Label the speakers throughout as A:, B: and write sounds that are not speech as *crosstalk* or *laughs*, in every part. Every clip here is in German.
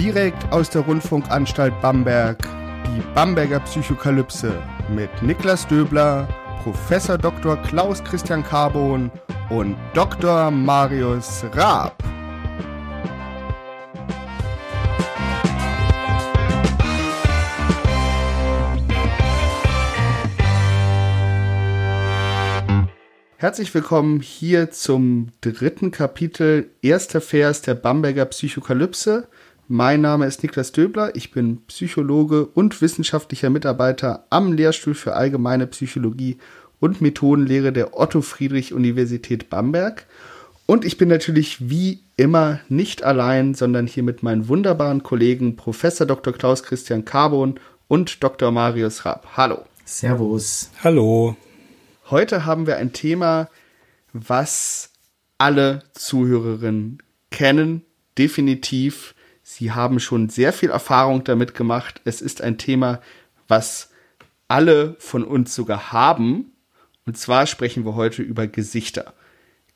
A: direkt aus der Rundfunkanstalt Bamberg, die Bamberger Psychokalypse mit Niklas Döbler, Professor Dr. Klaus Christian Carbon und Dr. Marius Raab. Herzlich willkommen hier zum dritten Kapitel, erster Vers der Bamberger Psychokalypse. Mein Name ist Niklas Döbler, ich bin Psychologe und wissenschaftlicher Mitarbeiter am Lehrstuhl für allgemeine Psychologie und Methodenlehre der Otto Friedrich Universität Bamberg. Und ich bin natürlich wie immer nicht allein, sondern hier mit meinen wunderbaren Kollegen Professor Dr. Klaus Christian Carbon und Dr. Marius Rapp. Hallo.
B: Servus.
C: Hallo.
A: Heute haben wir ein Thema, was alle Zuhörerinnen kennen, definitiv. Sie haben schon sehr viel Erfahrung damit gemacht. Es ist ein Thema, was alle von uns sogar haben. Und zwar sprechen wir heute über Gesichter.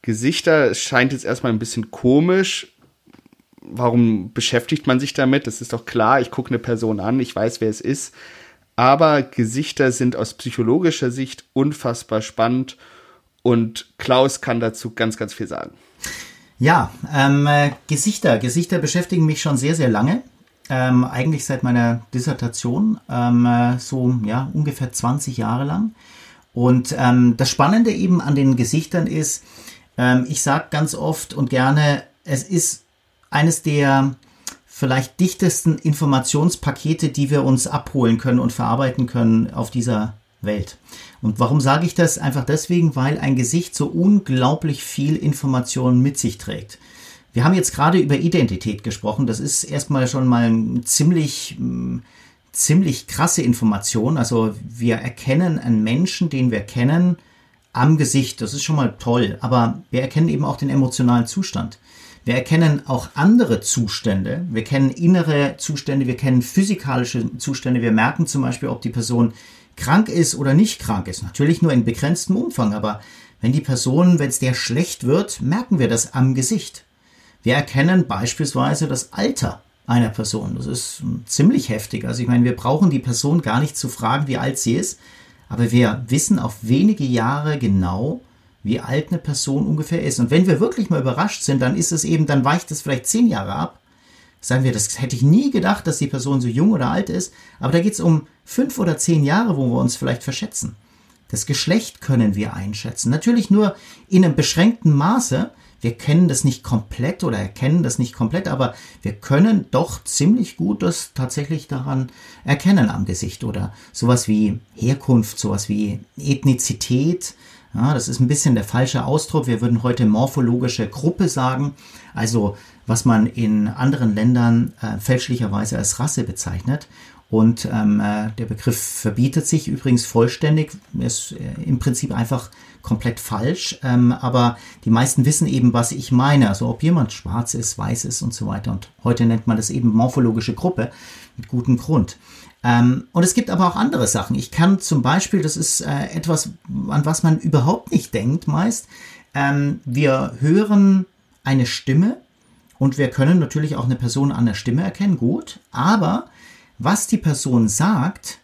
A: Gesichter, es scheint jetzt erstmal ein bisschen komisch. Warum beschäftigt man sich damit? Das ist doch klar, ich gucke eine Person an, ich weiß, wer es ist. Aber Gesichter sind aus psychologischer Sicht unfassbar spannend und Klaus kann dazu ganz, ganz viel sagen.
B: Ja, ähm, äh, Gesichter. Gesichter beschäftigen mich schon sehr, sehr lange. Ähm, eigentlich seit meiner Dissertation, ähm, äh, so ja, ungefähr 20 Jahre lang. Und ähm, das Spannende eben an den Gesichtern ist, ähm, ich sage ganz oft und gerne, es ist eines der vielleicht dichtesten Informationspakete, die wir uns abholen können und verarbeiten können auf dieser Welt. Und warum sage ich das? Einfach deswegen, weil ein Gesicht so unglaublich viel Information mit sich trägt. Wir haben jetzt gerade über Identität gesprochen. Das ist erstmal schon mal ziemlich, mm, ziemlich krasse Information. Also wir erkennen einen Menschen, den wir kennen, am Gesicht. Das ist schon mal toll. Aber wir erkennen eben auch den emotionalen Zustand. Wir erkennen auch andere Zustände. Wir kennen innere Zustände, wir kennen physikalische Zustände. Wir merken zum Beispiel, ob die Person krank ist oder nicht krank ist. Natürlich nur in begrenztem Umfang, aber wenn die Person, wenn es der schlecht wird, merken wir das am Gesicht. Wir erkennen beispielsweise das Alter einer Person. Das ist ziemlich heftig. Also ich meine, wir brauchen die Person gar nicht zu fragen, wie alt sie ist, aber wir wissen auf wenige Jahre genau, wie alt eine Person ungefähr ist. Und wenn wir wirklich mal überrascht sind, dann ist es eben, dann weicht es vielleicht zehn Jahre ab. Sagen wir, das hätte ich nie gedacht, dass die Person so jung oder alt ist. Aber da geht es um fünf oder zehn Jahre, wo wir uns vielleicht verschätzen. Das Geschlecht können wir einschätzen. Natürlich nur in einem beschränkten Maße. Wir kennen das nicht komplett oder erkennen das nicht komplett, aber wir können doch ziemlich gut das tatsächlich daran erkennen am Gesicht oder sowas wie Herkunft, sowas wie Ethnizität, ja, das ist ein bisschen der falsche Ausdruck. Wir würden heute morphologische Gruppe sagen, also was man in anderen Ländern äh, fälschlicherweise als Rasse bezeichnet. Und ähm, äh, der Begriff verbietet sich übrigens vollständig, ist äh, im Prinzip einfach komplett falsch. Ähm, aber die meisten wissen eben, was ich meine. Also ob jemand schwarz ist, weiß ist und so weiter. Und heute nennt man das eben morphologische Gruppe mit gutem Grund. Ähm, und es gibt aber auch andere Sachen. Ich kann zum Beispiel, das ist äh, etwas, an was man überhaupt nicht denkt meist, ähm, wir hören eine Stimme und wir können natürlich auch eine Person an der Stimme erkennen, gut, aber was die Person sagt,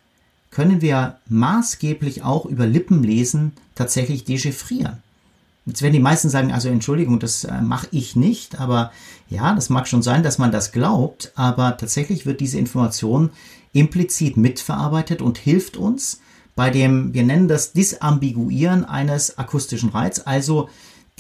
B: können wir maßgeblich auch über Lippenlesen tatsächlich dechiffrieren. Jetzt werden die meisten sagen, also Entschuldigung, das äh, mache ich nicht, aber ja, das mag schon sein, dass man das glaubt, aber tatsächlich wird diese Information implizit mitverarbeitet und hilft uns bei dem, wir nennen das Disambiguieren eines akustischen Reiz, also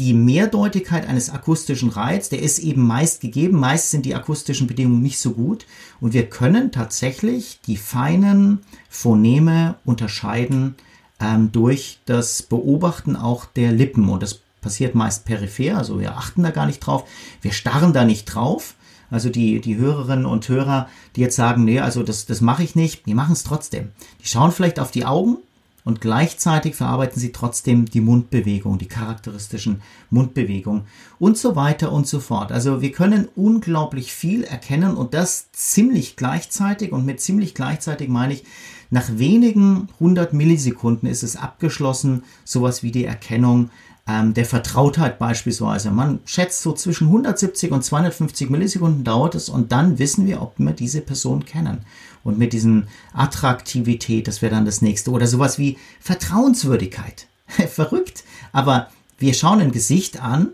B: die Mehrdeutigkeit eines akustischen Reiz, der ist eben meist gegeben. Meist sind die akustischen Bedingungen nicht so gut. Und wir können tatsächlich die feinen Phoneme unterscheiden ähm, durch das Beobachten auch der Lippen. Und das passiert meist peripher, also wir achten da gar nicht drauf. Wir starren da nicht drauf. Also die, die Hörerinnen und Hörer, die jetzt sagen, nee, also das, das mache ich nicht, die machen es trotzdem. Die schauen vielleicht auf die Augen und gleichzeitig verarbeiten sie trotzdem die Mundbewegung, die charakteristischen Mundbewegungen und so weiter und so fort. Also wir können unglaublich viel erkennen und das ziemlich gleichzeitig und mit ziemlich gleichzeitig meine ich, nach wenigen hundert Millisekunden ist es abgeschlossen, sowas wie die Erkennung ähm, der Vertrautheit beispielsweise. Man schätzt so zwischen 170 und 250 Millisekunden dauert es und dann wissen wir, ob wir diese Person kennen. Und mit diesen Attraktivität, das wäre dann das nächste. Oder sowas wie Vertrauenswürdigkeit. *laughs* Verrückt. Aber wir schauen ein Gesicht an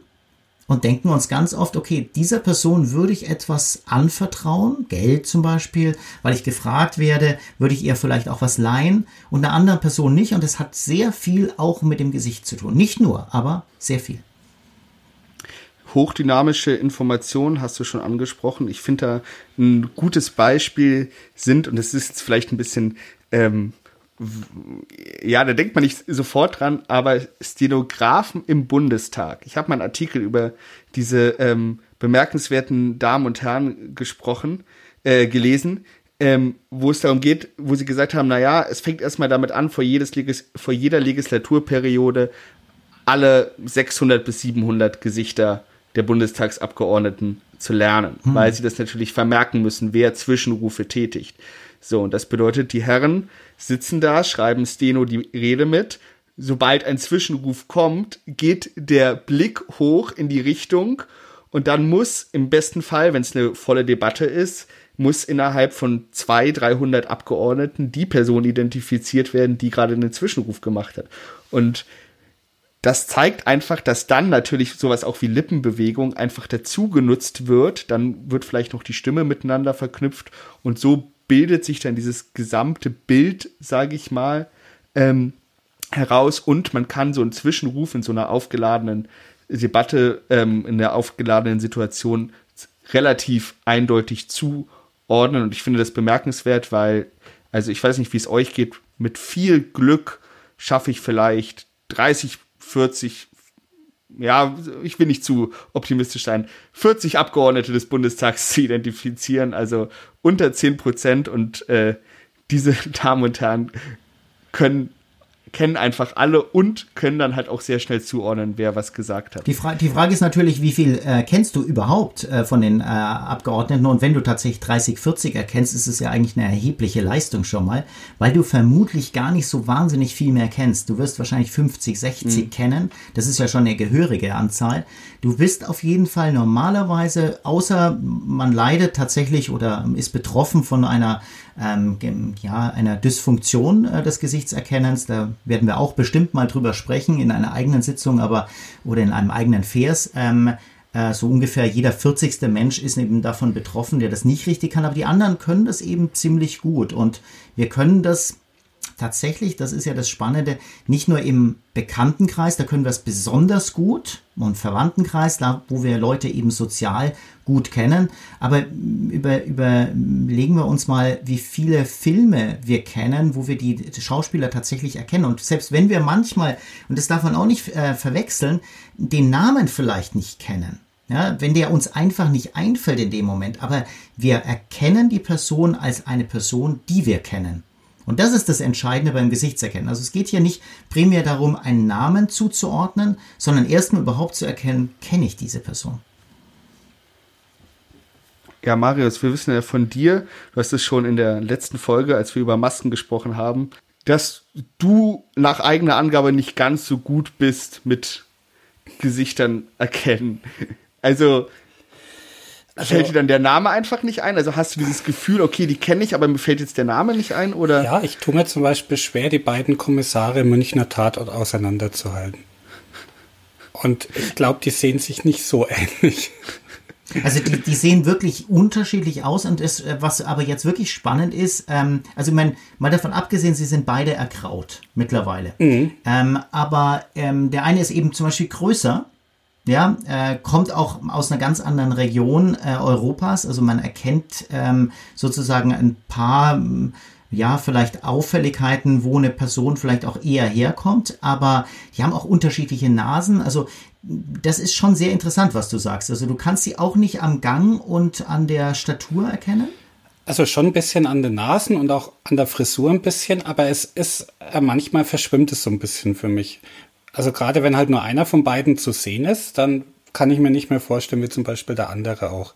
B: und denken uns ganz oft, okay, dieser Person würde ich etwas anvertrauen, Geld zum Beispiel, weil ich gefragt werde, würde ich ihr vielleicht auch was leihen und einer anderen Person nicht. Und es hat sehr viel auch mit dem Gesicht zu tun. Nicht nur, aber sehr viel.
A: Hochdynamische Informationen hast du schon angesprochen. Ich finde da ein gutes Beispiel sind, und es ist jetzt vielleicht ein bisschen ähm, ja, da denkt man nicht sofort dran, aber Stenografen im Bundestag. Ich habe mal einen Artikel über diese ähm, bemerkenswerten Damen und Herren gesprochen, äh, gelesen, ähm, wo es darum geht, wo sie gesagt haben, na ja, es fängt erstmal damit an, vor, jedes Legis vor jeder Legislaturperiode alle 600 bis 700 Gesichter der Bundestagsabgeordneten zu lernen, hm. weil sie das natürlich vermerken müssen, wer Zwischenrufe tätigt. So, und das bedeutet, die Herren sitzen da, schreiben Steno die Rede mit. Sobald ein Zwischenruf kommt, geht der Blick hoch in die Richtung und dann muss im besten Fall, wenn es eine volle Debatte ist, muss innerhalb von zwei, 300 Abgeordneten die Person identifiziert werden, die gerade einen Zwischenruf gemacht hat. Und das zeigt einfach, dass dann natürlich sowas auch wie Lippenbewegung einfach dazu genutzt wird. Dann wird vielleicht noch die Stimme miteinander verknüpft. Und so bildet sich dann dieses gesamte Bild, sage ich mal, ähm, heraus. Und man kann so einen Zwischenruf in so einer aufgeladenen Debatte, ähm, in der aufgeladenen Situation relativ eindeutig zuordnen. Und ich finde das bemerkenswert, weil, also ich weiß nicht, wie es euch geht, mit viel Glück schaffe ich vielleicht 30, 40, ja, ich will nicht zu optimistisch sein, 40 Abgeordnete des Bundestags *laughs* zu identifizieren, also unter 10 Prozent. Und äh, diese *laughs* Damen und Herren können kennen einfach alle und können dann halt auch sehr schnell zuordnen, wer was gesagt hat.
B: Die, Fra die Frage ist natürlich, wie viel äh, kennst du überhaupt äh, von den äh, Abgeordneten? Und wenn du tatsächlich 30, 40 erkennst, ist es ja eigentlich eine erhebliche Leistung schon mal, weil du vermutlich gar nicht so wahnsinnig viel mehr kennst. Du wirst wahrscheinlich 50, 60 mhm. kennen. Das ist ja schon eine gehörige Anzahl. Du bist auf jeden Fall normalerweise, außer man leidet tatsächlich oder ist betroffen von einer ähm, ja, einer Dysfunktion äh, des Gesichtserkennens. Da werden wir auch bestimmt mal drüber sprechen in einer eigenen Sitzung, aber oder in einem eigenen Vers. Ähm, äh, so ungefähr jeder 40. Mensch ist eben davon betroffen, der das nicht richtig kann, aber die anderen können das eben ziemlich gut und wir können das tatsächlich, das ist ja das Spannende, nicht nur im Bekanntenkreis, da können wir es besonders gut und Verwandtenkreis, da wo wir Leute eben sozial gut kennen, aber über, überlegen wir uns mal, wie viele Filme wir kennen, wo wir die Schauspieler tatsächlich erkennen und selbst wenn wir manchmal, und das darf man auch nicht äh, verwechseln, den Namen vielleicht nicht kennen, ja, wenn der uns einfach nicht einfällt in dem Moment, aber wir erkennen die Person als eine Person, die wir kennen. Und das ist das Entscheidende beim Gesichtserkennen. Also es geht hier nicht primär darum, einen Namen zuzuordnen, sondern erstmal überhaupt zu erkennen, kenne ich diese Person.
A: Ja, Marius, wir wissen ja von dir, du hast es schon in der letzten Folge, als wir über Masken gesprochen haben, dass du nach eigener Angabe nicht ganz so gut bist mit Gesichtern erkennen. Also also, fällt dir dann der Name einfach nicht ein? Also hast du dieses Gefühl, okay, die kenne ich, aber mir fällt jetzt der Name nicht ein? Oder?
C: Ja, ich tue mir zum Beispiel schwer, die beiden Kommissare im Münchner Tatort auseinanderzuhalten. Und ich glaube, die sehen sich nicht so ähnlich.
B: Also die, die sehen wirklich unterschiedlich aus und das, was aber jetzt wirklich spannend ist, ähm, also ich meine, mal davon abgesehen, sie sind beide erkraut mittlerweile. Mhm. Ähm, aber ähm, der eine ist eben zum Beispiel größer ja, äh, kommt auch aus einer ganz anderen Region äh, Europas. Also man erkennt ähm, sozusagen ein paar, ja, vielleicht Auffälligkeiten, wo eine Person vielleicht auch eher herkommt, aber die haben auch unterschiedliche Nasen. Also das ist schon sehr interessant, was du sagst. Also du kannst sie auch nicht am Gang und an der Statur erkennen?
C: Also schon ein bisschen an den Nasen und auch an der Frisur ein bisschen, aber es ist, äh, manchmal verschwimmt es so ein bisschen für mich. Also gerade wenn halt nur einer von beiden zu sehen ist, dann kann ich mir nicht mehr vorstellen, wie zum Beispiel der andere auch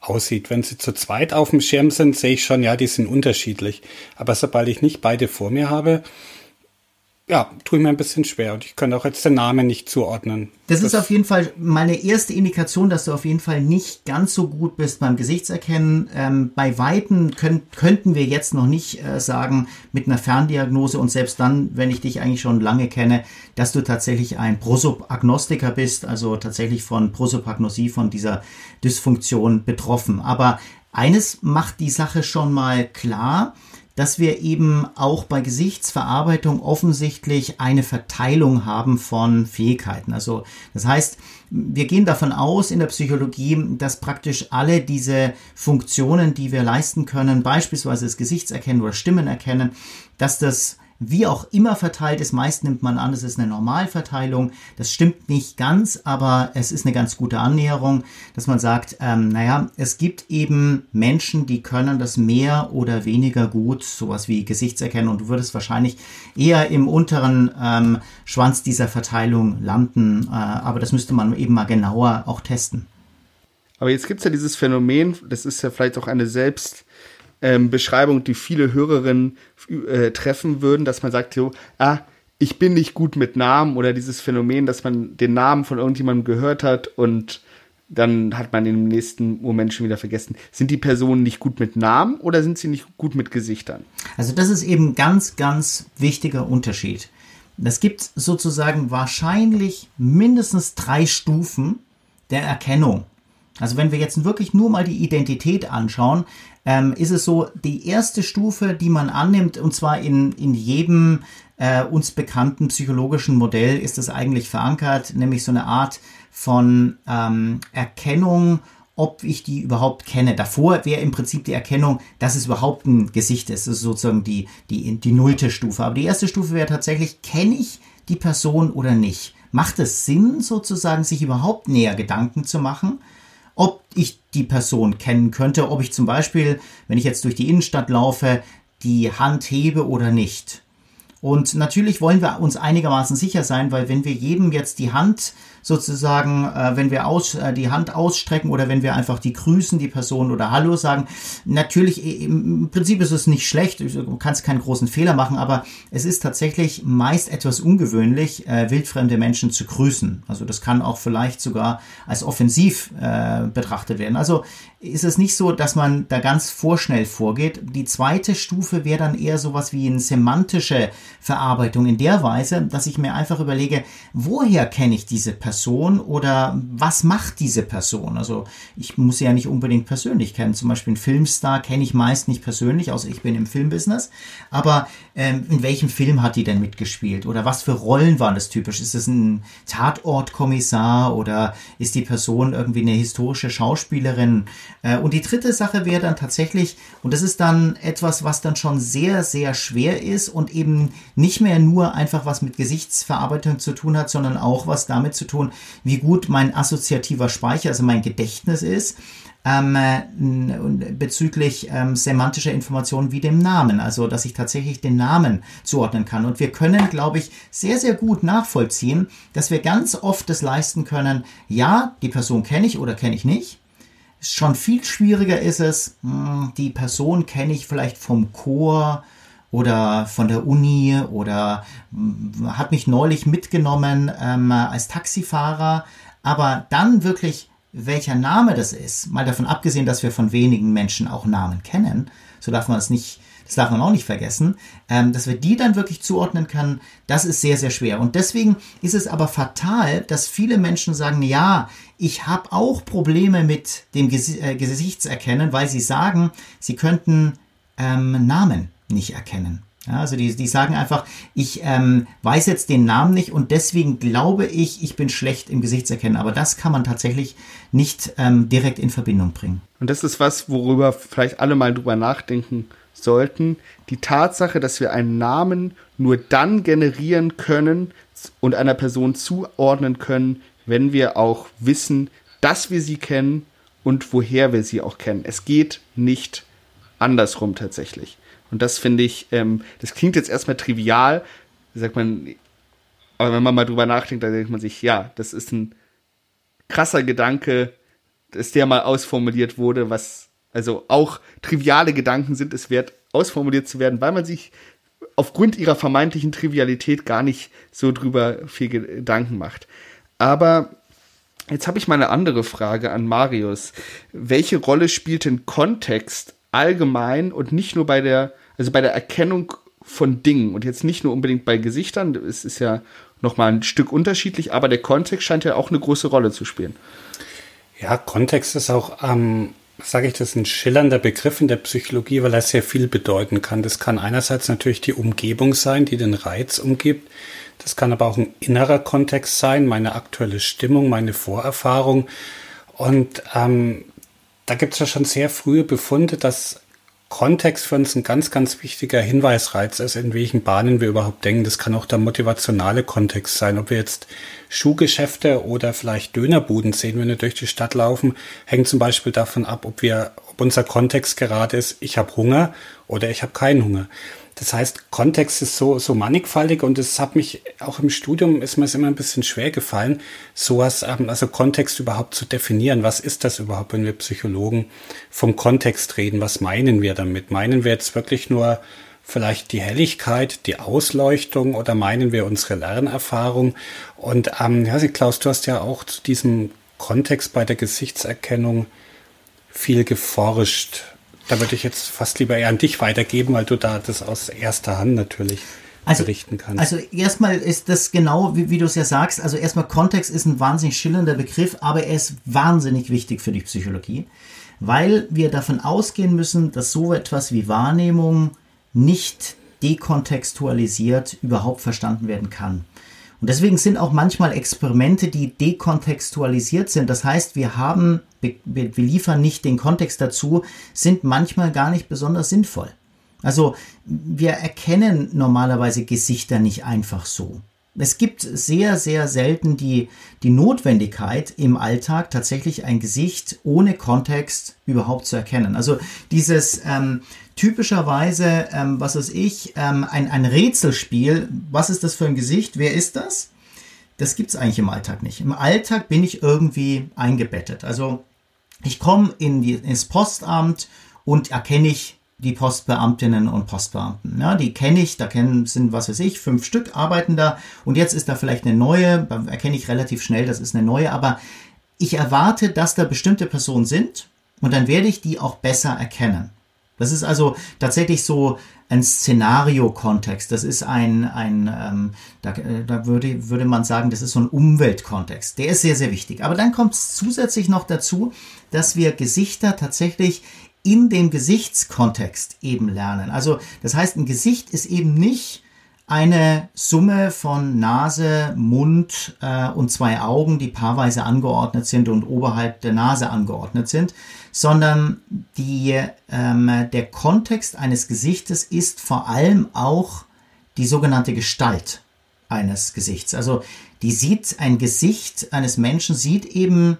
C: aussieht. Wenn sie zu zweit auf dem Schirm sind, sehe ich schon, ja, die sind unterschiedlich. Aber sobald ich nicht beide vor mir habe, ja, tue ich mir ein bisschen schwer und ich könnte auch jetzt den Namen nicht zuordnen.
B: Das, das ist auf jeden Fall meine erste Indikation, dass du auf jeden Fall nicht ganz so gut bist beim Gesichtserkennen. Ähm, bei Weitem können, könnten wir jetzt noch nicht äh, sagen mit einer Ferndiagnose und selbst dann, wenn ich dich eigentlich schon lange kenne, dass du tatsächlich ein Prosopagnostiker bist, also tatsächlich von Prosopagnosie, von dieser Dysfunktion betroffen. Aber eines macht die Sache schon mal klar dass wir eben auch bei Gesichtsverarbeitung offensichtlich eine Verteilung haben von Fähigkeiten. Also das heißt, wir gehen davon aus in der Psychologie, dass praktisch alle diese Funktionen, die wir leisten können, beispielsweise das Gesichtserkennen oder Stimmenerkennen, dass das wie auch immer verteilt ist. Meist nimmt man an, es ist eine Normalverteilung. Das stimmt nicht ganz, aber es ist eine ganz gute Annäherung, dass man sagt, ähm, naja, es gibt eben Menschen, die können das mehr oder weniger gut, sowas wie Gesichtserkennen und du würdest wahrscheinlich eher im unteren ähm, Schwanz dieser Verteilung landen, äh, aber das müsste man eben mal genauer auch testen.
A: Aber jetzt gibt es ja dieses Phänomen, das ist ja vielleicht auch eine selbst ähm, Beschreibung, die viele Hörerinnen äh, treffen würden, dass man sagt, so, ah, ich bin nicht gut mit Namen oder dieses Phänomen, dass man den Namen von irgendjemandem gehört hat und dann hat man im nächsten Moment schon wieder vergessen. Sind die Personen nicht gut mit Namen oder sind sie nicht gut mit Gesichtern?
B: Also das ist eben ganz, ganz wichtiger Unterschied. Es gibt sozusagen wahrscheinlich mindestens drei Stufen der Erkennung. Also wenn wir jetzt wirklich nur mal die Identität anschauen, ähm, ist es so, die erste Stufe, die man annimmt, und zwar in, in jedem äh, uns bekannten psychologischen Modell ist das eigentlich verankert, nämlich so eine Art von ähm, Erkennung, ob ich die überhaupt kenne. Davor wäre im Prinzip die Erkennung, dass es überhaupt ein Gesicht ist. Das ist sozusagen die, die, die nullte Stufe. Aber die erste Stufe wäre tatsächlich, kenne ich die Person oder nicht? Macht es Sinn, sozusagen, sich überhaupt näher Gedanken zu machen? Ob ich die Person kennen könnte, ob ich zum Beispiel, wenn ich jetzt durch die Innenstadt laufe, die Hand hebe oder nicht. Und natürlich wollen wir uns einigermaßen sicher sein, weil wenn wir jedem jetzt die Hand sozusagen, äh, wenn wir aus, äh, die Hand ausstrecken oder wenn wir einfach die grüßen, die Person oder Hallo sagen. Natürlich, im Prinzip ist es nicht schlecht, du kannst keinen großen Fehler machen, aber es ist tatsächlich meist etwas ungewöhnlich, äh, wildfremde Menschen zu grüßen. Also das kann auch vielleicht sogar als offensiv äh, betrachtet werden. Also ist es nicht so, dass man da ganz vorschnell vorgeht. Die zweite Stufe wäre dann eher sowas wie eine semantische Verarbeitung in der Weise, dass ich mir einfach überlege, woher kenne ich diese Person? Person oder was macht diese Person? Also ich muss sie ja nicht unbedingt persönlich kennen. Zum Beispiel einen Filmstar kenne ich meist nicht persönlich, außer ich bin im Filmbusiness. Aber ähm, in welchem Film hat die denn mitgespielt? Oder was für Rollen waren das typisch? Ist es ein Tatortkommissar oder ist die Person irgendwie eine historische Schauspielerin? Äh, und die dritte Sache wäre dann tatsächlich, und das ist dann etwas, was dann schon sehr, sehr schwer ist und eben nicht mehr nur einfach was mit Gesichtsverarbeitung zu tun hat, sondern auch was damit zu tun, tun, wie gut mein assoziativer Speicher, also mein Gedächtnis ist. Ähm, bezüglich ähm, semantischer Informationen wie dem Namen, also dass ich tatsächlich den Namen zuordnen kann. Und wir können, glaube ich, sehr, sehr gut nachvollziehen, dass wir ganz oft das leisten können, ja, die Person kenne ich oder kenne ich nicht. Schon viel schwieriger ist es, hm, die Person kenne ich vielleicht vom Chor, oder von der Uni oder hm, hat mich neulich mitgenommen ähm, als Taxifahrer. Aber dann wirklich, welcher Name das ist, mal davon abgesehen, dass wir von wenigen Menschen auch Namen kennen, so darf man es nicht, das darf man auch nicht vergessen, ähm, dass wir die dann wirklich zuordnen können, das ist sehr, sehr schwer. Und deswegen ist es aber fatal, dass viele Menschen sagen, ja, ich habe auch Probleme mit dem Ges äh, Gesichtserkennen, weil sie sagen, sie könnten ähm, Namen nicht erkennen. Ja, also die, die sagen einfach, ich ähm, weiß jetzt den Namen nicht und deswegen glaube ich, ich bin schlecht im Gesichtserkennen. Aber das kann man tatsächlich nicht ähm, direkt in Verbindung bringen.
A: Und das ist was, worüber vielleicht alle mal drüber nachdenken sollten. Die Tatsache, dass wir einen Namen nur dann generieren können und einer Person zuordnen können, wenn wir auch wissen, dass wir sie kennen und woher wir sie auch kennen. Es geht nicht andersrum tatsächlich. Und das finde ich, ähm, das klingt jetzt erstmal trivial, sagt man, aber wenn man mal drüber nachdenkt, dann denkt man sich, ja, das ist ein krasser Gedanke, dass der mal ausformuliert wurde, was also auch triviale Gedanken sind es wert, ausformuliert zu werden, weil man sich aufgrund ihrer vermeintlichen Trivialität gar nicht so drüber viel Gedanken macht. Aber jetzt habe ich mal eine andere Frage an Marius. Welche Rolle spielt denn Kontext allgemein und nicht nur bei der, also bei der Erkennung von Dingen und jetzt nicht nur unbedingt bei Gesichtern, es ist ja nochmal ein Stück unterschiedlich, aber der Kontext scheint ja auch eine große Rolle zu spielen.
C: Ja, Kontext ist auch, ähm, sage ich das, ein schillernder Begriff in der Psychologie, weil er sehr viel bedeuten kann. Das kann einerseits natürlich die Umgebung sein, die den Reiz umgibt. Das kann aber auch ein innerer Kontext sein, meine aktuelle Stimmung, meine Vorerfahrung. Und ähm, da gibt es ja schon sehr frühe Befunde, dass Kontext für uns ein ganz, ganz wichtiger Hinweisreiz ist, in welchen Bahnen wir überhaupt denken. Das kann auch der motivationale Kontext sein. Ob wir jetzt Schuhgeschäfte oder vielleicht Dönerbuden sehen, wenn wir durch die Stadt laufen, hängt zum Beispiel davon ab, ob wir, ob unser Kontext gerade ist, ich habe Hunger oder ich habe keinen Hunger. Das heißt, Kontext ist so, so mannigfaltig und es hat mich auch im Studium ist mir es immer ein bisschen schwer gefallen, sowas, ähm, also Kontext überhaupt zu definieren. Was ist das überhaupt, wenn wir Psychologen vom Kontext reden? Was meinen wir damit? Meinen wir jetzt wirklich nur vielleicht die Helligkeit, die Ausleuchtung oder meinen wir unsere Lernerfahrung? Und ähm, ja, Klaus, du hast ja auch zu diesem Kontext bei der Gesichtserkennung viel geforscht. Da würde ich jetzt fast lieber eher an dich weitergeben, weil du da das aus erster Hand natürlich
B: also, berichten kannst. Also erstmal ist das genau, wie, wie du es ja sagst, also erstmal Kontext ist ein wahnsinnig schillernder Begriff, aber er ist wahnsinnig wichtig für die Psychologie, weil wir davon ausgehen müssen, dass so etwas wie Wahrnehmung nicht dekontextualisiert überhaupt verstanden werden kann. Und deswegen sind auch manchmal Experimente, die dekontextualisiert sind. Das heißt, wir haben, wir, wir liefern nicht den Kontext dazu, sind manchmal gar nicht besonders sinnvoll. Also wir erkennen normalerweise Gesichter nicht einfach so. Es gibt sehr, sehr selten die, die Notwendigkeit im Alltag tatsächlich ein Gesicht ohne Kontext überhaupt zu erkennen. Also dieses ähm, typischerweise, ähm, was weiß ich, ähm, ein, ein Rätselspiel, was ist das für ein Gesicht, wer ist das? Das gibt es eigentlich im Alltag nicht. Im Alltag bin ich irgendwie eingebettet. Also ich komme in die, ins Postamt und erkenne ich die Postbeamtinnen und Postbeamten. Ja, die kenne ich, da kennen, sind, was weiß ich, fünf Stück arbeiten da und jetzt ist da vielleicht eine neue, da erkenne ich relativ schnell, das ist eine neue, aber ich erwarte, dass da bestimmte Personen sind und dann werde ich die auch besser erkennen. Das ist also tatsächlich so ein Szenario-Kontext. Das ist ein, ein ähm, da, äh, da würde, würde man sagen, das ist so ein Umweltkontext. Der ist sehr, sehr wichtig. Aber dann kommt es zusätzlich noch dazu, dass wir Gesichter tatsächlich in dem Gesichtskontext eben lernen. Also das heißt, ein Gesicht ist eben nicht eine Summe von Nase, Mund äh, und zwei Augen, die paarweise angeordnet sind und oberhalb der Nase angeordnet sind, sondern die, ähm, der Kontext eines Gesichtes ist vor allem auch die sogenannte Gestalt eines Gesichts. Also die sieht ein Gesicht eines Menschen sieht eben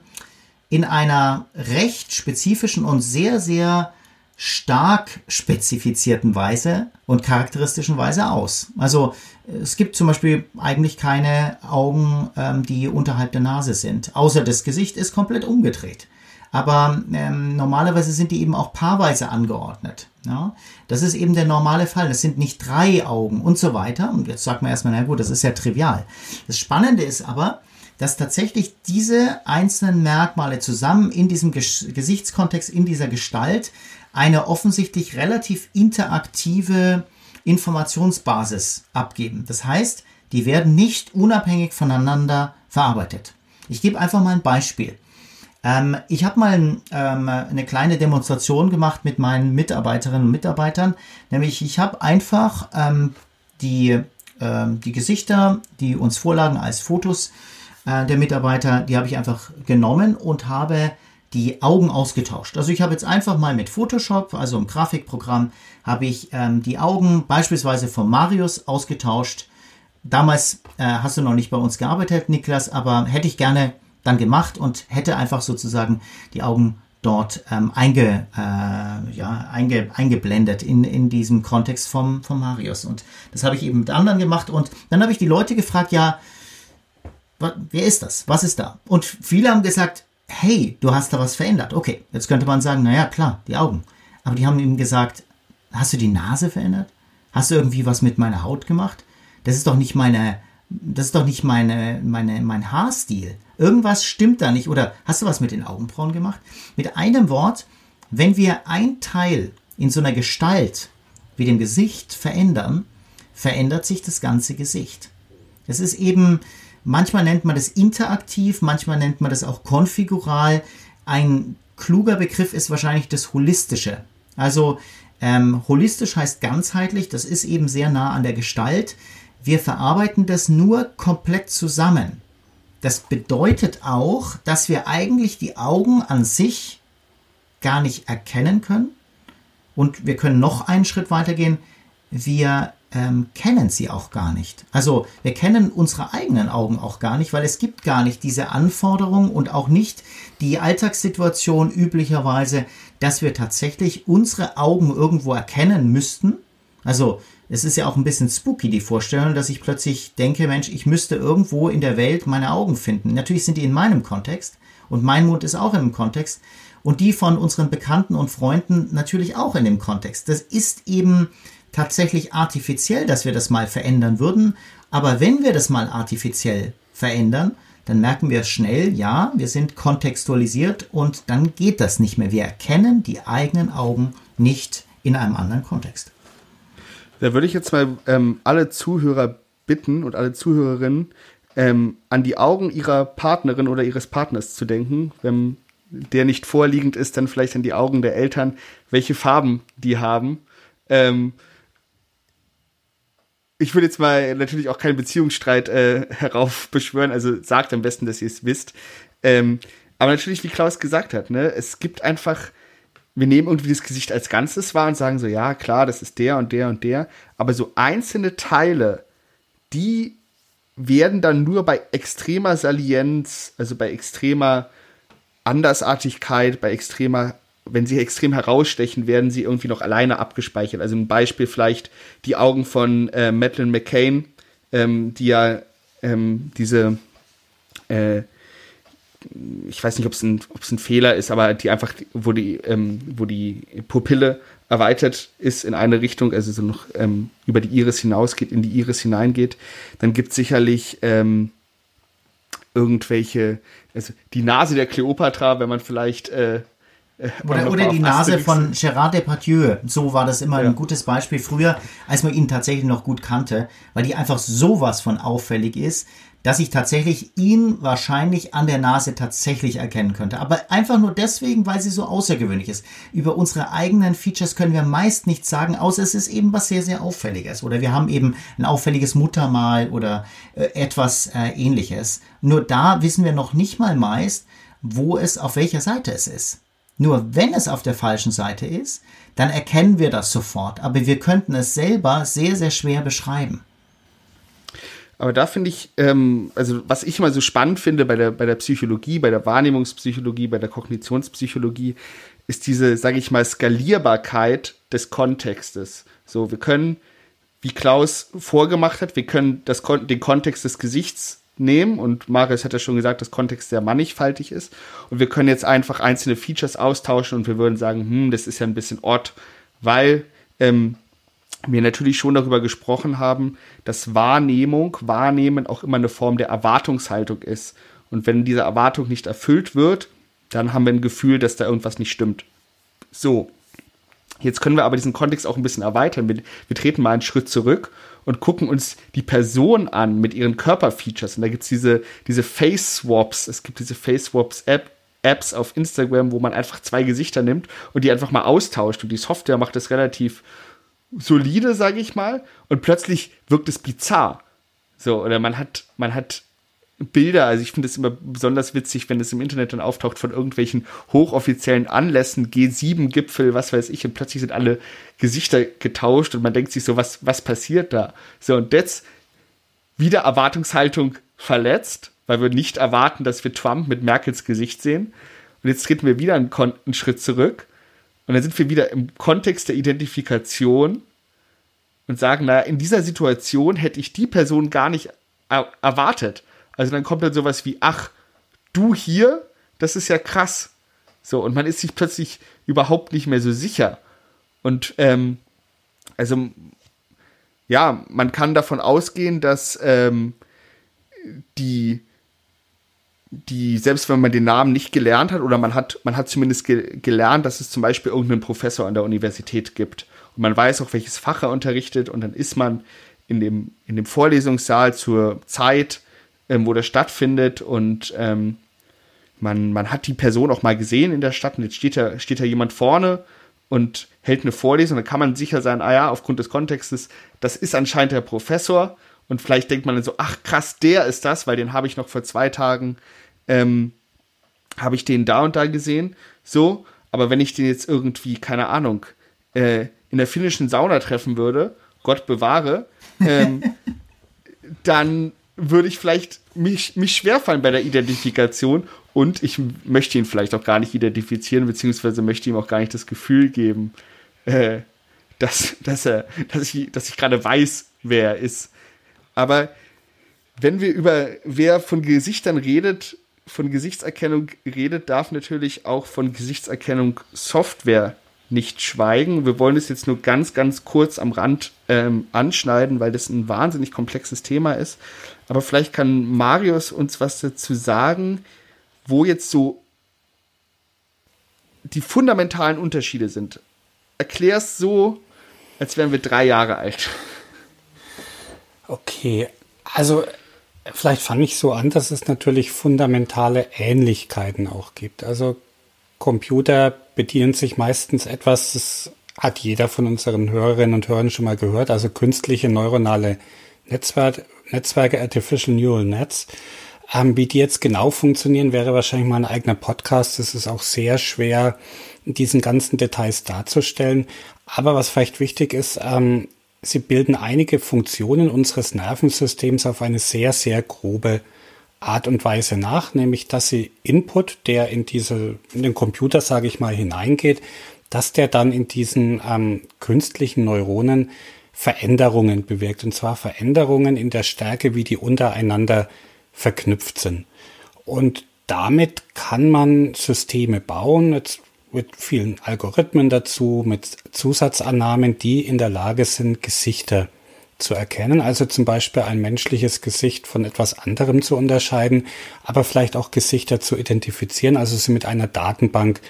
B: in einer recht spezifischen und sehr, sehr stark spezifizierten Weise und charakteristischen Weise aus. Also es gibt zum Beispiel eigentlich keine Augen, ähm, die unterhalb der Nase sind, außer das Gesicht ist komplett umgedreht. Aber ähm, normalerweise sind die eben auch paarweise angeordnet. Ja? Das ist eben der normale Fall. Das sind nicht drei Augen und so weiter. Und jetzt sagt man erstmal, na gut, das ist ja trivial. Das Spannende ist aber, dass tatsächlich diese einzelnen Merkmale zusammen in diesem Gesichtskontext, in dieser Gestalt, eine offensichtlich relativ interaktive Informationsbasis abgeben. Das heißt, die werden nicht unabhängig voneinander verarbeitet. Ich gebe einfach mal ein Beispiel. Ähm, ich habe mal ähm, eine kleine Demonstration gemacht mit meinen Mitarbeiterinnen und Mitarbeitern, nämlich ich habe einfach ähm, die, ähm, die Gesichter, die uns vorlagen als Fotos, äh, der Mitarbeiter, die habe ich einfach genommen und habe die Augen ausgetauscht. Also ich habe jetzt einfach mal mit Photoshop, also im Grafikprogramm, habe ich ähm, die Augen beispielsweise von Marius ausgetauscht. Damals äh, hast du noch nicht bei uns gearbeitet, Niklas, aber hätte ich gerne dann gemacht und hätte einfach sozusagen die Augen dort ähm, einge, äh, ja, einge, eingeblendet in, in diesem Kontext vom, vom Marius. Und das habe ich eben mit anderen gemacht. Und dann habe ich die Leute gefragt, ja, wer ist das? Was ist da? Und viele haben gesagt, hey, du hast da was verändert. Okay, jetzt könnte man sagen, naja, klar, die Augen. Aber die haben ihm gesagt, hast du die Nase verändert? Hast du irgendwie was mit meiner Haut gemacht? Das ist doch nicht meine, das ist doch nicht meine, meine, mein Haarstil. Irgendwas stimmt da nicht. Oder hast du was mit den Augenbrauen gemacht? Mit einem Wort, wenn wir ein Teil in so einer Gestalt wie dem Gesicht verändern, verändert sich das ganze Gesicht. Es ist eben, manchmal nennt man das interaktiv, manchmal nennt man das auch konfigural. Ein kluger Begriff ist wahrscheinlich das Holistische. Also ähm, holistisch heißt ganzheitlich, das ist eben sehr nah an der Gestalt. Wir verarbeiten das nur komplett zusammen. Das bedeutet auch, dass wir eigentlich die Augen an sich gar nicht erkennen können. Und wir können noch einen Schritt weitergehen. Wir ähm, kennen sie auch gar nicht. Also wir kennen unsere eigenen Augen auch gar nicht, weil es gibt gar nicht diese Anforderung und auch nicht die Alltagssituation üblicherweise, dass wir tatsächlich unsere Augen irgendwo erkennen müssten. Also es ist ja auch ein bisschen spooky, die Vorstellung, dass ich plötzlich denke, Mensch, ich müsste irgendwo in der Welt meine Augen finden. Natürlich sind die in meinem Kontext und mein Mund ist auch im Kontext und die von unseren Bekannten und Freunden natürlich auch in dem Kontext. Das ist eben tatsächlich artifiziell, dass wir das mal verändern würden. Aber wenn wir das mal artifiziell verändern, dann merken wir schnell, ja, wir sind kontextualisiert und dann geht das nicht mehr. Wir erkennen die eigenen Augen nicht in einem anderen Kontext.
A: Da würde ich jetzt mal ähm, alle Zuhörer bitten und alle Zuhörerinnen, ähm, an die Augen ihrer Partnerin oder ihres Partners zu denken. Wenn der nicht vorliegend ist, dann vielleicht an die Augen der Eltern, welche Farben die haben. Ähm, ich würde jetzt mal natürlich auch keinen Beziehungsstreit äh, heraufbeschwören, also sagt am besten, dass ihr es wisst. Ähm, aber natürlich, wie Klaus gesagt hat, ne, es gibt einfach, wir nehmen irgendwie das Gesicht als Ganzes wahr und sagen so, ja, klar, das ist der und der und der, aber so einzelne Teile, die werden dann nur bei extremer Salienz, also bei extremer Andersartigkeit, bei extremer wenn sie extrem herausstechen, werden sie irgendwie noch alleine abgespeichert. Also ein Beispiel vielleicht die Augen von äh, Madeleine McCain, ähm, die ja ähm, diese, äh, ich weiß nicht, ob es ein, ein Fehler ist, aber die einfach, wo die, ähm, wo die Pupille erweitert ist in eine Richtung, also so noch ähm, über die Iris hinausgeht, in die Iris hineingeht, dann gibt es sicherlich ähm, irgendwelche, also die Nase der Kleopatra, wenn man vielleicht äh,
B: oder, oder die Nase von Gérard Depardieu. So war das immer ja. ein gutes Beispiel früher, als man ihn tatsächlich noch gut kannte, weil die einfach sowas von auffällig ist, dass ich tatsächlich ihn wahrscheinlich an der Nase tatsächlich erkennen könnte. Aber einfach nur deswegen, weil sie so außergewöhnlich ist. Über unsere eigenen Features können wir meist nichts sagen, außer es ist eben was sehr, sehr Auffälliges. Oder wir haben eben ein auffälliges Muttermal oder äh, etwas äh, ähnliches. Nur da wissen wir noch nicht mal meist, wo es, auf welcher Seite es ist. Nur wenn es auf der falschen Seite ist, dann erkennen wir das sofort. Aber wir könnten es selber sehr, sehr schwer beschreiben.
A: Aber da finde ich, ähm, also was ich immer so spannend finde bei der, bei der Psychologie, bei der Wahrnehmungspsychologie, bei der Kognitionspsychologie, ist diese, sage ich mal, Skalierbarkeit des Kontextes. So, wir können, wie Klaus vorgemacht hat, wir können das, den Kontext des Gesichts nehmen und Marius hat ja schon gesagt, dass Kontext sehr mannigfaltig ist und wir können jetzt einfach einzelne Features austauschen und wir würden sagen, hm, das ist ja ein bisschen odd, weil ähm, wir natürlich schon darüber gesprochen haben, dass Wahrnehmung, Wahrnehmen auch immer eine Form der Erwartungshaltung ist und wenn diese Erwartung nicht erfüllt wird, dann haben wir ein Gefühl, dass da irgendwas nicht stimmt. So, Jetzt können wir aber diesen Kontext auch ein bisschen erweitern. Wir, wir, treten mal einen Schritt zurück und gucken uns die Person an mit ihren Körperfeatures. Und da gibt es diese, diese Face-Swaps. Es gibt diese Face-Swaps-App. Apps auf Instagram, wo man einfach zwei Gesichter nimmt und die einfach mal austauscht. Und die Software macht das relativ solide, sage ich mal. Und plötzlich wirkt es bizarr. So, oder man hat, man hat Bilder, also ich finde es immer besonders witzig, wenn es im Internet dann auftaucht von irgendwelchen hochoffiziellen Anlässen, G7-Gipfel, was weiß ich, und plötzlich sind alle Gesichter getauscht und man denkt sich so, was, was passiert da? So, und jetzt wieder Erwartungshaltung verletzt, weil wir nicht erwarten, dass wir Trump mit Merkels Gesicht sehen. Und jetzt treten wir wieder einen, einen Schritt zurück und dann sind wir wieder im Kontext der Identifikation und sagen, naja, in dieser Situation hätte ich die Person gar nicht erwartet. Also dann kommt dann sowas wie, ach, du hier, das ist ja krass. So, und man ist sich plötzlich überhaupt nicht mehr so sicher. Und ähm, also ja, man kann davon ausgehen, dass ähm, die, die, selbst wenn man den Namen nicht gelernt hat, oder man hat, man hat zumindest ge gelernt, dass es zum Beispiel irgendeinen Professor an der Universität gibt. Und man weiß auch, welches Fach er unterrichtet, und dann ist man in dem, in dem Vorlesungssaal zur Zeit, ähm, wo das stattfindet, und ähm, man, man hat die Person auch mal gesehen in der Stadt, und jetzt steht da, steht da jemand vorne und hält eine Vorlesung, dann kann man sicher sein, ah ja, aufgrund des Kontextes, das ist anscheinend der Professor. Und vielleicht denkt man dann so, ach krass, der ist das, weil den habe ich noch vor zwei Tagen, ähm, habe ich den da und da gesehen. So, aber wenn ich den jetzt irgendwie, keine Ahnung, äh, in der finnischen Sauna treffen würde, Gott bewahre, ähm, *laughs* dann würde ich vielleicht mich, mich schwerfallen bei der Identifikation und ich möchte ihn vielleicht auch gar nicht identifizieren, beziehungsweise möchte ihm auch gar nicht das Gefühl geben, äh, dass, dass, er, dass ich, dass ich gerade weiß, wer er ist. Aber wenn wir über wer von Gesichtern redet, von Gesichtserkennung redet, darf natürlich auch von Gesichtserkennung Software nicht schweigen. Wir wollen es jetzt nur ganz, ganz kurz am Rand ähm, anschneiden, weil das ein wahnsinnig komplexes Thema ist. Aber vielleicht kann Marius uns was dazu sagen, wo jetzt so die fundamentalen Unterschiede sind. Erklär es so, als wären wir drei Jahre alt.
C: Okay, also vielleicht fange ich so an, dass es natürlich fundamentale Ähnlichkeiten auch gibt. Also Computer bedienen sich meistens etwas, das hat jeder von unseren Hörerinnen und Hörern schon mal gehört, also künstliche neuronale Netzwerke, Netzwerke Artificial Neural Nets. Ähm, wie die jetzt genau funktionieren, wäre wahrscheinlich mal ein eigener Podcast. Es ist auch sehr schwer, diesen ganzen Details darzustellen. Aber was vielleicht wichtig ist, ähm, sie bilden einige Funktionen unseres Nervensystems auf eine sehr, sehr grobe Art und Weise nach, nämlich dass sie Input, der in diese, in den Computer, sage ich mal, hineingeht, dass der dann in diesen ähm, künstlichen Neuronen Veränderungen bewirkt. Und zwar Veränderungen in der Stärke, wie die untereinander verknüpft sind. Und damit kann man Systeme bauen, jetzt mit vielen Algorithmen dazu, mit Zusatzannahmen, die in der Lage sind, Gesichter zu erkennen, also zum Beispiel ein menschliches Gesicht von etwas anderem zu unterscheiden, aber vielleicht auch Gesichter zu identifizieren, also sie mit einer Datenbank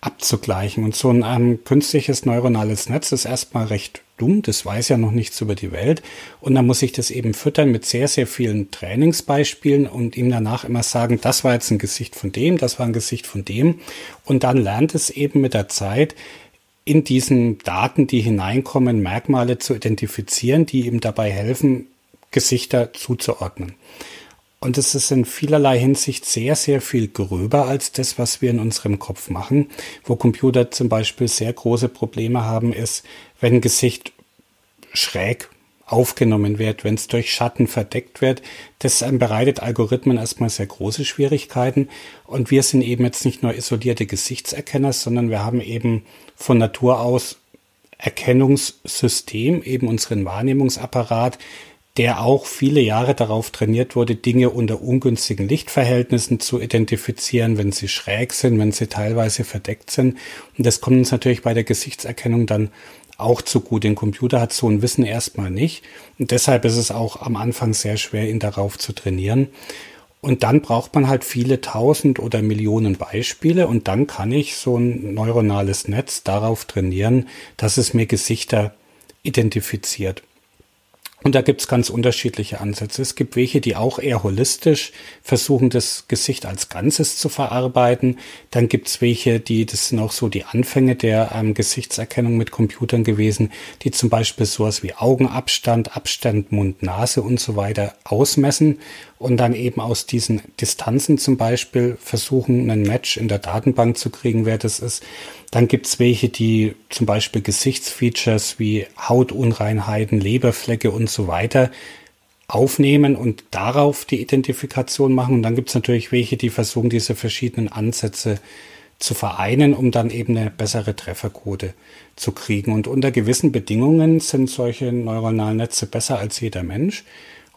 C: abzugleichen. Und so ein ähm, künstliches neuronales Netz ist erstmal recht dumm, das weiß ja noch nichts über die Welt. Und dann muss ich das eben füttern mit sehr, sehr vielen Trainingsbeispielen und ihm danach immer sagen, das war jetzt ein Gesicht von dem, das war ein Gesicht von dem. Und dann lernt es eben mit der Zeit, in diesen Daten, die hineinkommen, Merkmale zu identifizieren, die ihm dabei helfen, Gesichter zuzuordnen. Und es ist in vielerlei Hinsicht sehr, sehr viel gröber als das, was wir in unserem Kopf machen. Wo Computer zum Beispiel sehr große Probleme haben, ist, wenn Gesicht schräg aufgenommen wird, wenn es durch Schatten verdeckt wird. Das bereitet Algorithmen erstmal sehr große Schwierigkeiten. Und wir sind eben jetzt nicht nur isolierte Gesichtserkenner, sondern wir haben eben von Natur aus Erkennungssystem, eben unseren Wahrnehmungsapparat, der auch viele Jahre darauf trainiert wurde, Dinge unter ungünstigen Lichtverhältnissen zu identifizieren, wenn sie schräg sind, wenn sie teilweise verdeckt sind. Und das kommt uns natürlich bei der Gesichtserkennung dann auch zu gut. Den Computer hat so ein Wissen erstmal nicht. Und deshalb ist es auch am Anfang sehr schwer, ihn darauf zu trainieren. Und dann braucht man halt viele tausend oder Millionen Beispiele und dann kann ich so ein neuronales Netz darauf trainieren, dass es mir Gesichter identifiziert. Und da gibt's ganz unterschiedliche Ansätze. Es gibt welche, die auch eher holistisch versuchen, das Gesicht als Ganzes zu verarbeiten. Dann gibt's welche, die, das sind auch so die Anfänge der ähm, Gesichtserkennung mit Computern gewesen, die zum Beispiel sowas wie Augenabstand, Abstand, Mund, Nase und so weiter ausmessen und dann eben aus diesen Distanzen zum Beispiel versuchen, einen Match in der Datenbank zu kriegen, wer das ist. Dann gibt's welche, die zum Beispiel Gesichtsfeatures wie Hautunreinheiten, Leberflecke und so weiter aufnehmen und darauf die Identifikation machen. Und dann gibt's natürlich welche, die versuchen, diese verschiedenen Ansätze zu vereinen, um dann eben eine bessere Trefferquote zu kriegen. Und unter gewissen Bedingungen sind solche neuronalen Netze besser als jeder Mensch.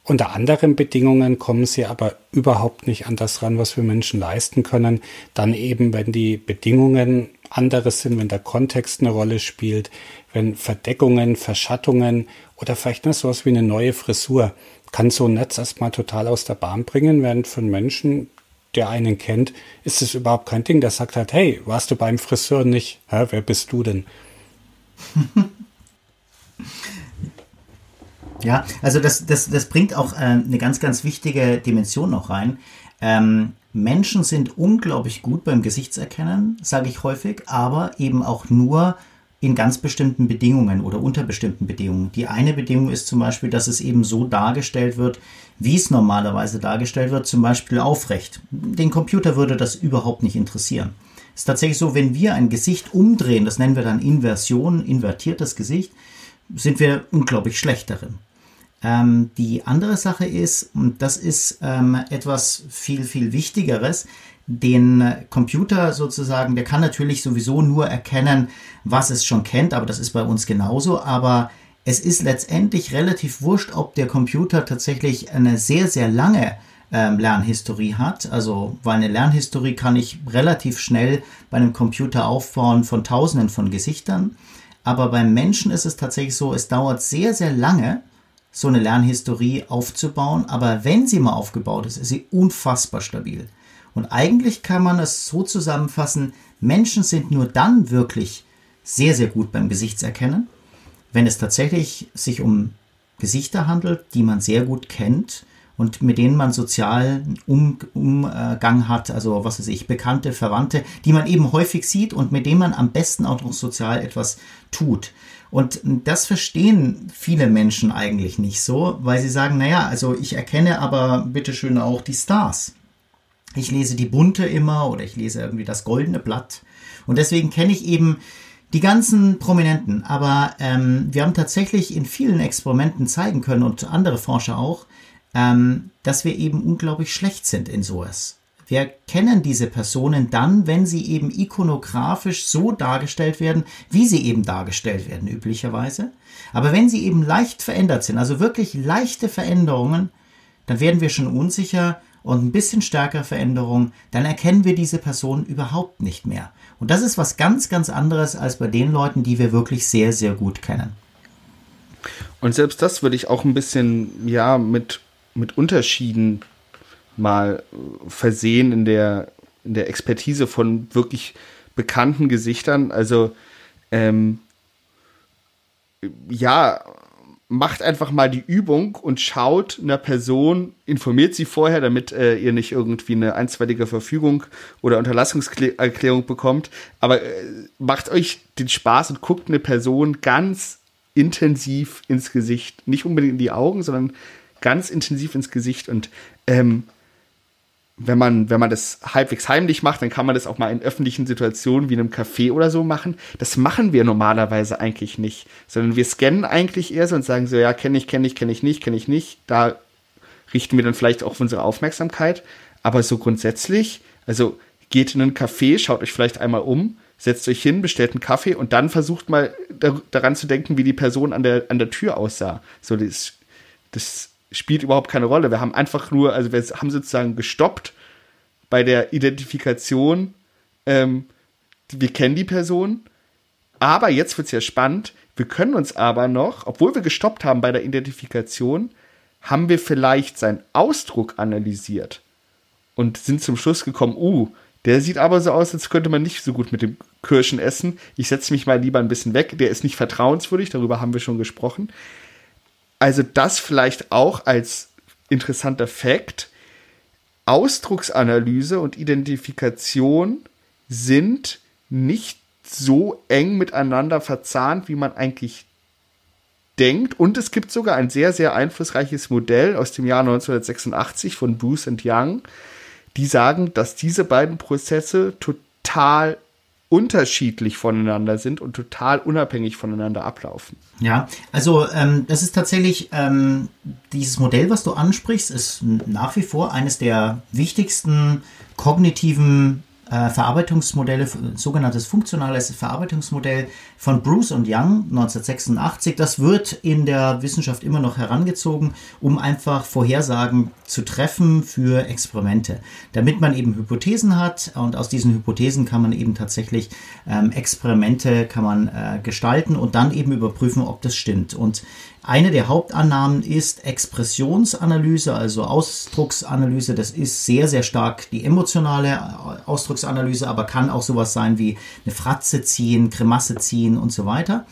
C: Unter anderen Bedingungen kommen sie aber überhaupt nicht an das ran, was wir Menschen leisten können. Dann eben, wenn die Bedingungen anderes sind, wenn der Kontext eine Rolle spielt, wenn Verdeckungen, Verschattungen oder vielleicht noch sowas wie eine neue Frisur kann so ein Netz erstmal total aus der Bahn bringen, während von Menschen, der einen kennt, ist es überhaupt kein Ding. Der sagt halt, hey, warst du beim Friseur nicht? Hä, wer bist du denn? *laughs*
B: ja, also das, das, das bringt auch äh, eine ganz, ganz wichtige Dimension noch rein. Ähm, Menschen sind unglaublich gut beim Gesichtserkennen, sage ich häufig, aber eben auch nur in ganz bestimmten Bedingungen oder unter bestimmten Bedingungen. Die eine Bedingung ist zum Beispiel, dass es eben so dargestellt wird, wie es normalerweise dargestellt wird, zum Beispiel aufrecht. Den Computer würde das überhaupt nicht interessieren. Es ist tatsächlich so, wenn wir ein Gesicht umdrehen, das nennen wir dann Inversion, invertiertes Gesicht, sind wir unglaublich schlecht darin. Ähm, die andere Sache ist, und das ist ähm, etwas viel, viel Wichtigeres, den Computer sozusagen, der kann natürlich sowieso nur erkennen, was es schon kennt, aber das ist bei uns genauso, aber es ist letztendlich relativ wurscht, ob der Computer tatsächlich eine sehr, sehr lange ähm, Lernhistorie hat. Also, weil eine Lernhistorie kann ich relativ schnell bei einem Computer aufbauen von tausenden von Gesichtern. Aber beim Menschen ist es tatsächlich so, es dauert sehr, sehr lange, so eine Lernhistorie aufzubauen. Aber wenn sie mal aufgebaut ist, ist sie unfassbar stabil. Und eigentlich kann man es so zusammenfassen, Menschen sind nur dann wirklich sehr, sehr gut beim Gesichtserkennen, wenn es tatsächlich sich um Gesichter handelt, die man sehr gut kennt und mit denen man sozialen um, Umgang hat, also was weiß ich, Bekannte, Verwandte, die man eben häufig sieht und mit denen man am besten auch noch sozial etwas tut. Und das verstehen viele Menschen eigentlich nicht so, weil sie sagen, naja, also ich erkenne aber bitteschön auch die Stars. Ich lese die bunte immer oder ich lese irgendwie das goldene Blatt. Und deswegen kenne ich eben die ganzen Prominenten. Aber ähm, wir haben tatsächlich in vielen Experimenten zeigen können und andere Forscher auch, ähm, dass wir eben unglaublich schlecht sind in sowas. Wir kennen diese Personen dann, wenn sie eben ikonografisch so dargestellt werden, wie sie eben dargestellt werden, üblicherweise. Aber wenn sie eben leicht verändert sind, also wirklich leichte Veränderungen, dann werden wir schon unsicher und ein bisschen stärkere Veränderung, dann erkennen wir diese Person überhaupt nicht mehr. Und das ist was ganz, ganz anderes als bei den Leuten, die wir wirklich sehr, sehr gut kennen.
A: Und selbst das würde ich auch ein bisschen, ja, mit, mit Unterschieden mal äh, versehen in der, in der Expertise von wirklich bekannten Gesichtern. Also, ähm, ja, macht einfach mal die Übung und schaut einer Person, informiert sie vorher, damit äh, ihr nicht irgendwie eine einstweilige Verfügung oder Unterlassungserklärung bekommt, aber äh, macht euch den Spaß und guckt eine Person ganz intensiv ins Gesicht. Nicht unbedingt in die Augen, sondern ganz intensiv ins Gesicht und ähm, wenn man, wenn man das halbwegs heimlich macht, dann kann man das auch mal in öffentlichen Situationen wie einem Café oder so machen. Das machen wir normalerweise eigentlich nicht, sondern wir scannen eigentlich eher so und sagen so, ja, kenne ich, kenne ich, kenne ich nicht, kenne ich nicht. Da richten wir dann vielleicht auch unsere Aufmerksamkeit. Aber so grundsätzlich, also geht in einen Café, schaut euch vielleicht einmal um, setzt euch hin, bestellt einen Kaffee und dann versucht mal daran zu denken, wie die Person an der, an der Tür aussah. So, das, das spielt überhaupt keine Rolle. Wir haben einfach nur, also wir haben sozusagen gestoppt bei der Identifikation. Ähm, wir kennen die Person, aber jetzt wird es ja spannend. Wir können uns aber noch, obwohl wir gestoppt haben bei der Identifikation, haben wir vielleicht seinen Ausdruck analysiert und sind zum Schluss gekommen, uh, der sieht aber so aus, als könnte man nicht so gut mit dem Kirschen essen. Ich setze mich mal lieber ein bisschen weg. Der ist nicht vertrauenswürdig, darüber haben wir schon gesprochen. Also das vielleicht auch als interessanter Fakt. Ausdrucksanalyse und Identifikation sind nicht so eng miteinander verzahnt, wie man eigentlich denkt. Und es gibt sogar ein sehr, sehr einflussreiches Modell aus dem Jahr 1986 von Bruce und Young, die sagen, dass diese beiden Prozesse total unterschiedlich voneinander sind und total unabhängig voneinander ablaufen.
B: Ja, also ähm, das ist tatsächlich ähm, dieses Modell, was du ansprichst, ist nach wie vor eines der wichtigsten kognitiven äh, Verarbeitungsmodell, sogenanntes funktionales Verarbeitungsmodell von Bruce und Young 1986. Das wird in der Wissenschaft immer noch herangezogen, um einfach Vorhersagen zu treffen für Experimente, damit man eben Hypothesen hat und aus diesen Hypothesen kann man eben tatsächlich ähm, Experimente kann man äh, gestalten und dann eben überprüfen, ob das stimmt. Und eine der Hauptannahmen ist Expressionsanalyse, also Ausdrucksanalyse. Das ist sehr, sehr stark die emotionale Ausdrucksanalyse, aber kann auch sowas sein wie eine Fratze ziehen, Grimasse ziehen und so weiter.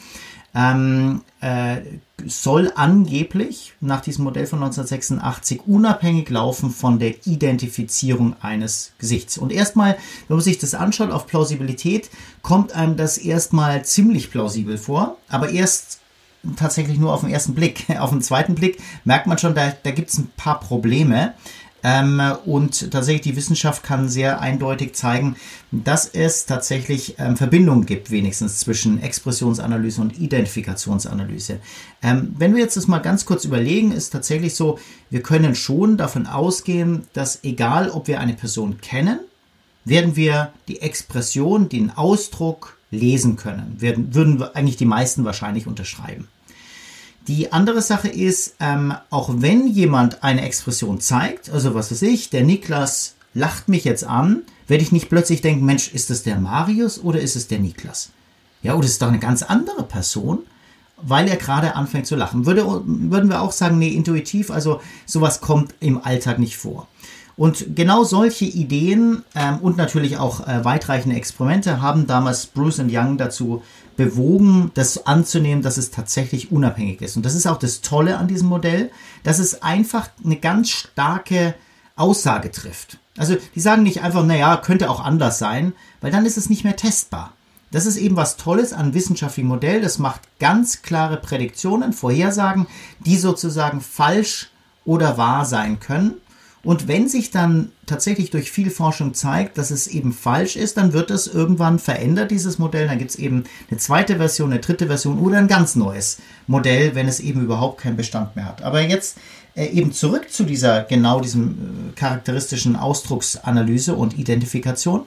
B: Ähm, äh, soll angeblich nach diesem Modell von 1986 unabhängig laufen von der Identifizierung eines Gesichts. Und erstmal, wenn man sich das anschaut auf Plausibilität, kommt einem das erstmal ziemlich plausibel vor, aber erst tatsächlich nur auf den ersten Blick. *laughs* Auf den zweiten Blick merkt man schon, da, da gibt es ein paar Probleme. Ähm, und tatsächlich die Wissenschaft kann sehr eindeutig zeigen, dass es tatsächlich ähm, Verbindungen gibt, wenigstens zwischen Expressionsanalyse und Identifikationsanalyse. Ähm, wenn wir jetzt das mal ganz kurz überlegen, ist tatsächlich so, wir können schon davon ausgehen, dass egal, ob wir eine Person kennen, werden wir die Expression, den Ausdruck lesen können. Werden, würden eigentlich die meisten wahrscheinlich unterschreiben. Die andere Sache ist, ähm, auch wenn jemand eine Expression zeigt, also was weiß ich, der Niklas lacht mich jetzt an, werde ich nicht plötzlich denken, Mensch, ist es der Marius oder ist es der Niklas? Ja, oder ist es doch eine ganz andere Person, weil er gerade anfängt zu lachen. Würde, würden wir auch sagen, nee, intuitiv, also sowas kommt im Alltag nicht vor. Und genau solche Ideen ähm, und natürlich auch äh, weitreichende Experimente haben damals Bruce und Young dazu bewogen, das anzunehmen, dass es tatsächlich unabhängig ist. Und das ist auch das Tolle an diesem Modell, dass es einfach eine ganz starke Aussage trifft. Also die sagen nicht einfach, naja, könnte auch anders sein, weil dann ist es nicht mehr testbar. Das ist eben was Tolles an wissenschaftlichem Modell. Das macht ganz klare Prädiktionen, Vorhersagen, die sozusagen falsch oder wahr sein können. Und wenn sich dann tatsächlich durch viel Forschung zeigt, dass es eben falsch ist, dann wird es irgendwann verändert, dieses Modell. Dann gibt es eben eine zweite Version, eine dritte Version oder ein ganz neues Modell, wenn es eben überhaupt keinen Bestand mehr hat. Aber jetzt äh, eben zurück zu dieser, genau diesem äh, charakteristischen Ausdrucksanalyse und Identifikation,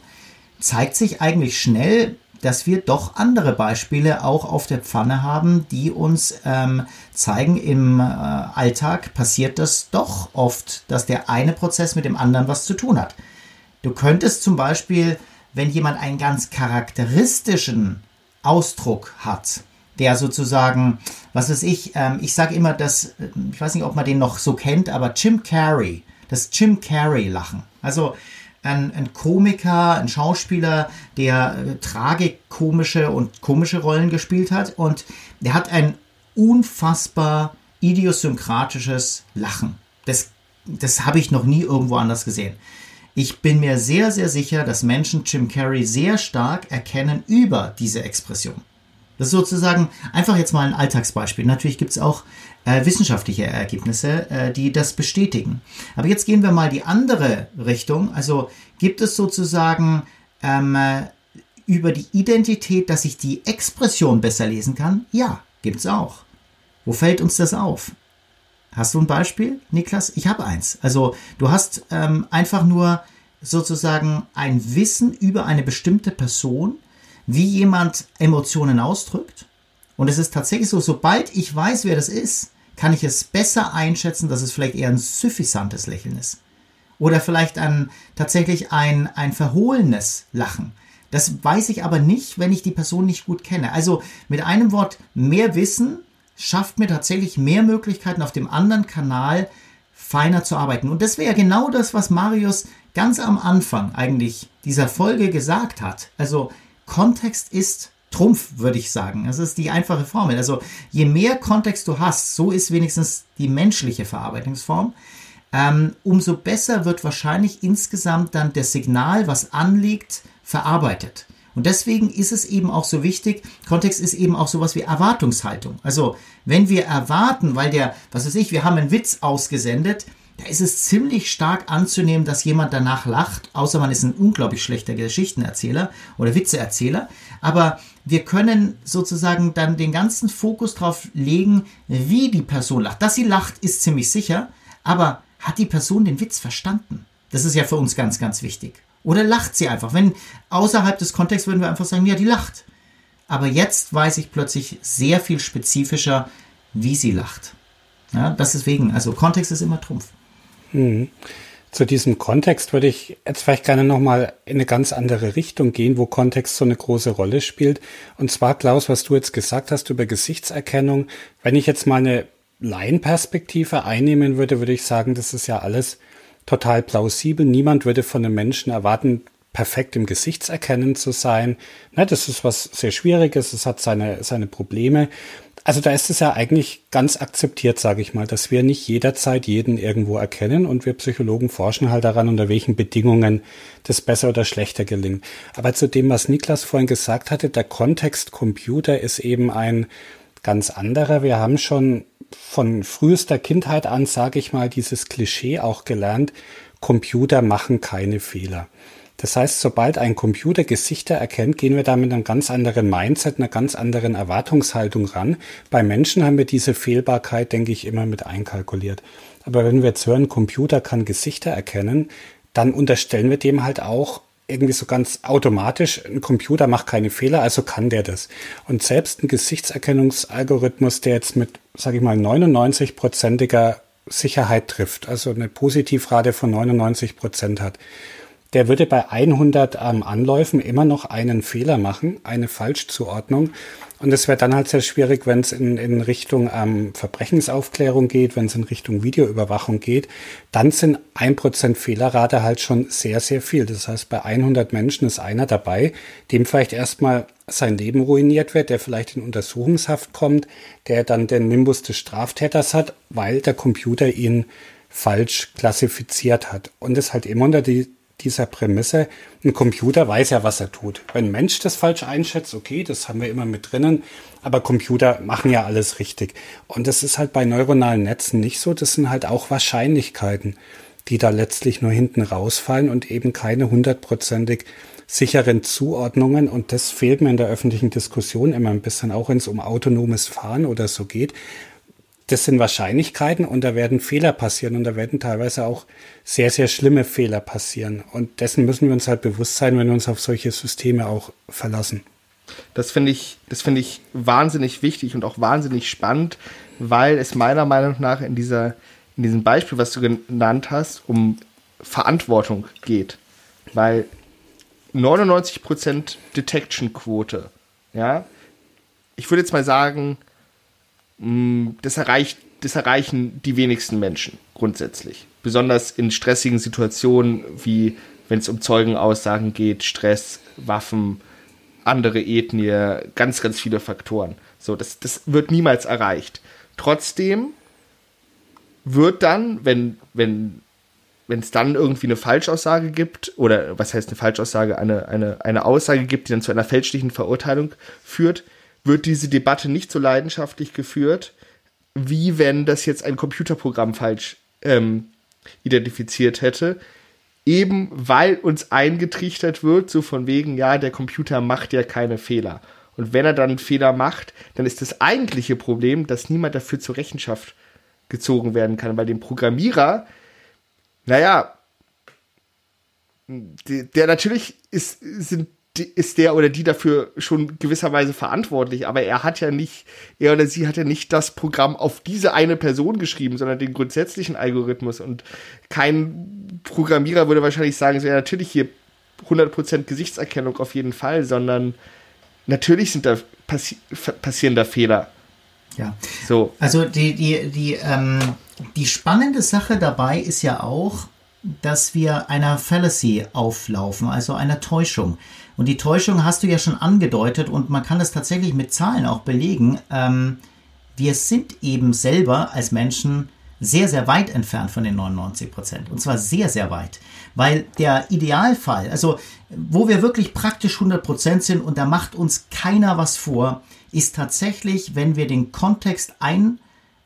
B: zeigt sich eigentlich schnell, dass wir doch andere Beispiele auch auf der Pfanne haben, die uns ähm, zeigen, im äh, Alltag passiert das doch oft, dass der eine Prozess mit dem anderen was zu tun hat. Du könntest zum Beispiel, wenn jemand einen ganz charakteristischen Ausdruck hat, der sozusagen, was weiß ich, ähm, ich sage immer, dass, ich weiß nicht, ob man den noch so kennt, aber Jim Carrey, das Jim Carrey-Lachen. Also ein, ein Komiker, ein Schauspieler, der äh, tragikomische und komische Rollen gespielt hat. Und der hat ein unfassbar idiosynkratisches Lachen. Das, das habe ich noch nie irgendwo anders gesehen. Ich bin mir sehr, sehr sicher, dass Menschen Jim Carrey sehr stark erkennen über diese Expression. Das ist sozusagen einfach jetzt mal ein Alltagsbeispiel. Natürlich gibt es auch äh, wissenschaftliche Ergebnisse, äh, die das bestätigen. Aber jetzt gehen wir mal die andere Richtung. Also gibt es sozusagen ähm, äh, über die Identität, dass ich die Expression besser lesen kann? Ja, gibt es auch. Wo fällt uns das auf? Hast du ein Beispiel, Niklas? Ich habe eins. Also du hast ähm, einfach nur sozusagen ein Wissen über eine bestimmte Person, wie jemand Emotionen ausdrückt und es ist tatsächlich so, sobald ich weiß, wer das ist, kann ich es besser einschätzen, dass es vielleicht eher ein suffisantes Lächeln ist. Oder vielleicht ein, tatsächlich ein, ein verhohlenes Lachen. Das weiß ich aber nicht, wenn ich die Person nicht gut kenne. Also mit einem Wort, mehr Wissen schafft mir tatsächlich mehr Möglichkeiten auf dem anderen Kanal feiner zu arbeiten. Und das wäre genau das, was Marius ganz am Anfang eigentlich dieser Folge gesagt hat. Also Kontext ist Trumpf, würde ich sagen. Das ist die einfache Formel. Also je mehr Kontext du hast, so ist wenigstens die menschliche Verarbeitungsform, ähm, umso besser wird wahrscheinlich insgesamt dann das Signal, was anliegt, verarbeitet. Und deswegen ist es eben auch so wichtig, Kontext ist eben auch sowas wie Erwartungshaltung. Also wenn wir erwarten, weil der, was weiß ich, wir haben einen Witz ausgesendet, da ist es ziemlich stark anzunehmen, dass jemand danach lacht, außer man ist ein unglaublich schlechter Geschichtenerzähler oder Witzeerzähler. Aber wir können sozusagen dann den ganzen Fokus darauf legen, wie die Person lacht. Dass sie lacht, ist ziemlich sicher, aber hat die Person den Witz verstanden? Das ist ja für uns ganz, ganz wichtig. Oder lacht sie einfach? Wenn außerhalb des Kontexts würden wir einfach sagen, ja, die lacht. Aber jetzt weiß ich plötzlich sehr viel spezifischer, wie sie lacht. Ja, das deswegen, also Kontext ist immer Trumpf.
C: Mhm. Zu diesem Kontext würde ich jetzt vielleicht gerne nochmal in eine ganz andere Richtung gehen, wo Kontext so eine große Rolle spielt. Und zwar, Klaus, was du jetzt gesagt hast über Gesichtserkennung. Wenn ich jetzt mal eine Laienperspektive einnehmen würde, würde ich sagen, das ist ja alles total plausibel. Niemand würde von einem Menschen erwarten, perfekt im Gesichtserkennen zu sein. Ne, das ist was sehr Schwieriges, es hat seine, seine Probleme. Also da ist es ja eigentlich ganz akzeptiert, sage ich mal, dass wir nicht jederzeit jeden irgendwo erkennen und wir Psychologen forschen halt daran, unter welchen Bedingungen das besser oder schlechter gelingt. Aber zu dem, was Niklas vorhin gesagt hatte, der Kontext Computer ist eben ein ganz anderer. Wir haben schon von frühester Kindheit an, sage ich mal, dieses Klischee auch gelernt, Computer machen keine Fehler. Das heißt, sobald ein Computer Gesichter erkennt, gehen wir da mit einem ganz anderen Mindset, einer ganz anderen Erwartungshaltung ran. Bei Menschen haben wir diese Fehlbarkeit, denke ich, immer mit einkalkuliert. Aber wenn wir jetzt hören, Computer kann Gesichter erkennen, dann unterstellen wir dem halt auch irgendwie so ganz automatisch, ein Computer macht keine Fehler, also kann der das. Und selbst ein Gesichtserkennungsalgorithmus, der jetzt mit, sage ich mal, 99-prozentiger Sicherheit trifft, also eine Positivrate von 99 Prozent hat, der würde bei 100 ähm, Anläufen immer noch einen Fehler machen, eine Falschzuordnung. Und es wäre dann halt sehr schwierig, wenn es in, in Richtung ähm, Verbrechensaufklärung geht, wenn es in Richtung Videoüberwachung geht. Dann sind ein Prozent Fehlerrate halt schon sehr, sehr viel. Das heißt, bei 100 Menschen ist einer dabei, dem vielleicht erstmal sein Leben ruiniert wird, der vielleicht in Untersuchungshaft kommt, der dann den Nimbus des Straftäters hat, weil der Computer ihn falsch klassifiziert hat. Und es halt immer unter die dieser Prämisse, ein Computer weiß ja, was er tut. Wenn ein Mensch das falsch einschätzt, okay, das haben wir immer mit drinnen, aber Computer machen ja alles richtig. Und das ist halt bei neuronalen Netzen nicht so, das sind halt auch Wahrscheinlichkeiten, die da letztlich nur hinten rausfallen und eben keine hundertprozentig sicheren Zuordnungen. Und das fehlt mir in der öffentlichen Diskussion immer ein bisschen, auch wenn es um autonomes Fahren oder so geht das sind Wahrscheinlichkeiten und da werden Fehler passieren und da werden teilweise auch sehr, sehr schlimme Fehler passieren. Und dessen müssen wir uns halt bewusst sein, wenn wir uns auf solche Systeme auch verlassen.
A: Das finde ich, das finde ich wahnsinnig wichtig und auch wahnsinnig spannend, weil es meiner Meinung nach in dieser, in diesem Beispiel, was du genannt hast, um Verantwortung geht. Weil 99% Detection-Quote, ja, ich würde jetzt mal sagen, das erreicht, das erreichen die wenigsten Menschen grundsätzlich. Besonders in stressigen Situationen, wie wenn es um Zeugenaussagen geht, Stress, Waffen, andere Ethnie, ganz, ganz viele Faktoren. So, das, das wird niemals erreicht. Trotzdem wird dann, wenn, wenn, wenn es dann irgendwie eine Falschaussage gibt, oder was heißt eine Falschaussage, eine, eine, eine Aussage gibt, die dann zu einer fälschlichen Verurteilung führt, wird diese Debatte nicht so leidenschaftlich geführt, wie wenn das jetzt ein Computerprogramm falsch ähm, identifiziert hätte. Eben weil uns eingetrichtert wird, so von wegen, ja, der Computer macht ja keine Fehler. Und wenn er dann einen Fehler macht, dann ist das eigentliche Problem, dass niemand dafür zur Rechenschaft gezogen werden kann, weil dem Programmierer, naja, der, der natürlich ist, sind ist der oder die dafür schon gewisserweise verantwortlich, aber er hat ja nicht, er oder sie hat ja nicht das Programm auf diese eine Person geschrieben, sondern den grundsätzlichen Algorithmus und kein Programmierer würde wahrscheinlich sagen, so ja, natürlich hier 100% Gesichtserkennung auf jeden Fall, sondern natürlich sind da passi passieren da Fehler.
B: Ja. So. Also die, die, die, ähm, die spannende Sache dabei ist ja auch, dass wir einer Fallacy auflaufen, also einer Täuschung. Und die Täuschung hast du ja schon angedeutet und man kann das tatsächlich mit Zahlen auch belegen. Ähm, wir sind eben selber als Menschen sehr, sehr weit entfernt von den 99 Prozent. Und zwar sehr, sehr weit. Weil der Idealfall, also wo wir wirklich praktisch 100 Prozent sind und da macht uns keiner was vor, ist tatsächlich, wenn wir den Kontext ein,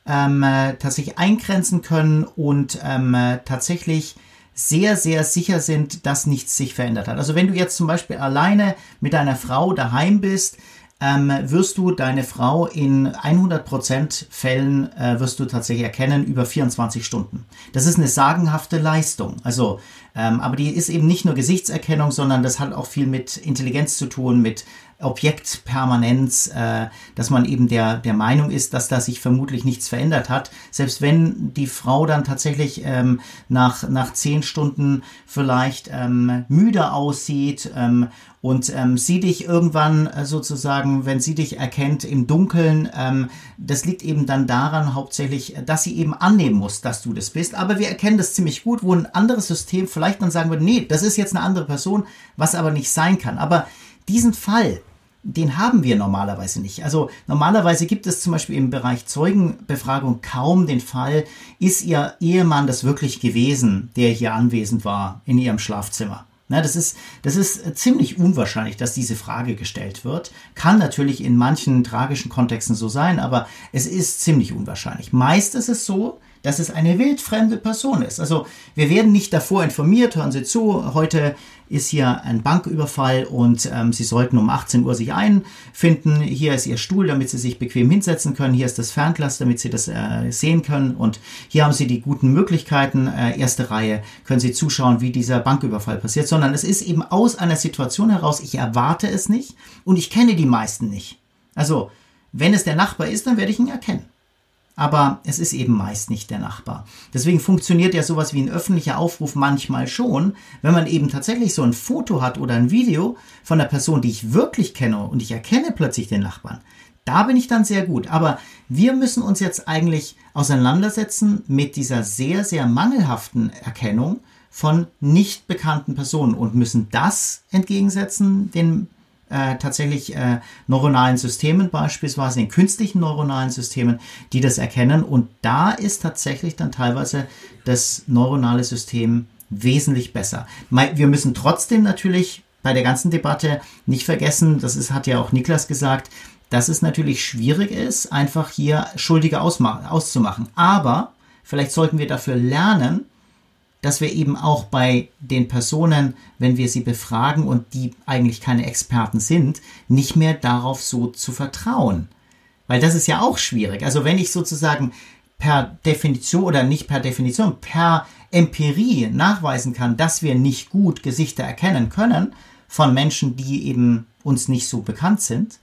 B: ähm, äh, tatsächlich eingrenzen können und ähm, äh, tatsächlich sehr, sehr sicher sind, dass nichts sich verändert hat. Also wenn du jetzt zum Beispiel alleine mit deiner Frau daheim bist, ähm, wirst du deine Frau in 100% Fällen äh, wirst du tatsächlich erkennen über 24 Stunden. Das ist eine sagenhafte Leistung. Also, ähm, aber die ist eben nicht nur Gesichtserkennung, sondern das hat auch viel mit Intelligenz zu tun, mit Objektpermanenz, äh, dass man eben der, der Meinung ist, dass da sich vermutlich nichts verändert hat. Selbst wenn die Frau dann tatsächlich ähm, nach, nach zehn Stunden vielleicht ähm, müde aussieht ähm, und ähm, sie dich irgendwann äh, sozusagen, wenn sie dich erkennt im Dunkeln, ähm, das liegt eben dann daran hauptsächlich, dass sie eben annehmen muss, dass du das bist. Aber wir erkennen das ziemlich gut, wo ein anderes System vielleicht dann sagen würde, nee, das ist jetzt eine andere Person, was aber nicht sein kann. Aber diesen Fall, den haben wir normalerweise nicht. Also normalerweise gibt es zum Beispiel im Bereich Zeugenbefragung kaum den Fall, ist Ihr Ehemann das wirklich gewesen, der hier anwesend war in Ihrem Schlafzimmer? Na, das ist, das ist ziemlich unwahrscheinlich, dass diese Frage gestellt wird. Kann natürlich in manchen tragischen Kontexten so sein, aber es ist ziemlich unwahrscheinlich. Meist ist es so, dass es eine wildfremde Person ist. Also wir werden nicht davor informiert, hören Sie zu, heute ist hier ein Banküberfall und ähm, Sie sollten um 18 Uhr sich einfinden. Hier ist Ihr Stuhl, damit Sie sich bequem hinsetzen können. Hier ist das Fernglas, damit Sie das äh, sehen können. Und hier haben Sie die guten Möglichkeiten. Äh, erste Reihe können Sie zuschauen, wie dieser Banküberfall passiert. Sondern es ist eben aus einer Situation heraus, ich erwarte es nicht und ich kenne die meisten nicht. Also, wenn es der Nachbar ist, dann werde ich ihn erkennen aber es ist eben meist nicht der Nachbar. Deswegen funktioniert ja sowas wie ein öffentlicher Aufruf manchmal schon, wenn man eben tatsächlich so ein Foto hat oder ein Video von der Person, die ich wirklich kenne und ich erkenne plötzlich den Nachbarn. Da bin ich dann sehr gut. Aber wir müssen uns jetzt eigentlich auseinandersetzen mit dieser sehr, sehr mangelhaften Erkennung von nicht bekannten Personen und müssen das entgegensetzen den äh, tatsächlich äh, neuronalen Systemen, beispielsweise den künstlichen neuronalen Systemen, die das erkennen. Und da ist tatsächlich dann teilweise das neuronale System wesentlich besser. Wir müssen trotzdem natürlich bei der ganzen Debatte nicht vergessen, das ist, hat ja auch Niklas gesagt, dass es natürlich schwierig ist, einfach hier Schuldige auszumachen. Aber vielleicht sollten wir dafür lernen, dass wir eben auch bei den Personen, wenn wir sie befragen und die eigentlich keine Experten sind, nicht mehr darauf so zu vertrauen. Weil das ist ja auch schwierig. Also wenn ich sozusagen per Definition oder nicht per Definition, per Empirie nachweisen kann, dass wir nicht gut Gesichter erkennen können von Menschen, die eben uns nicht so bekannt sind,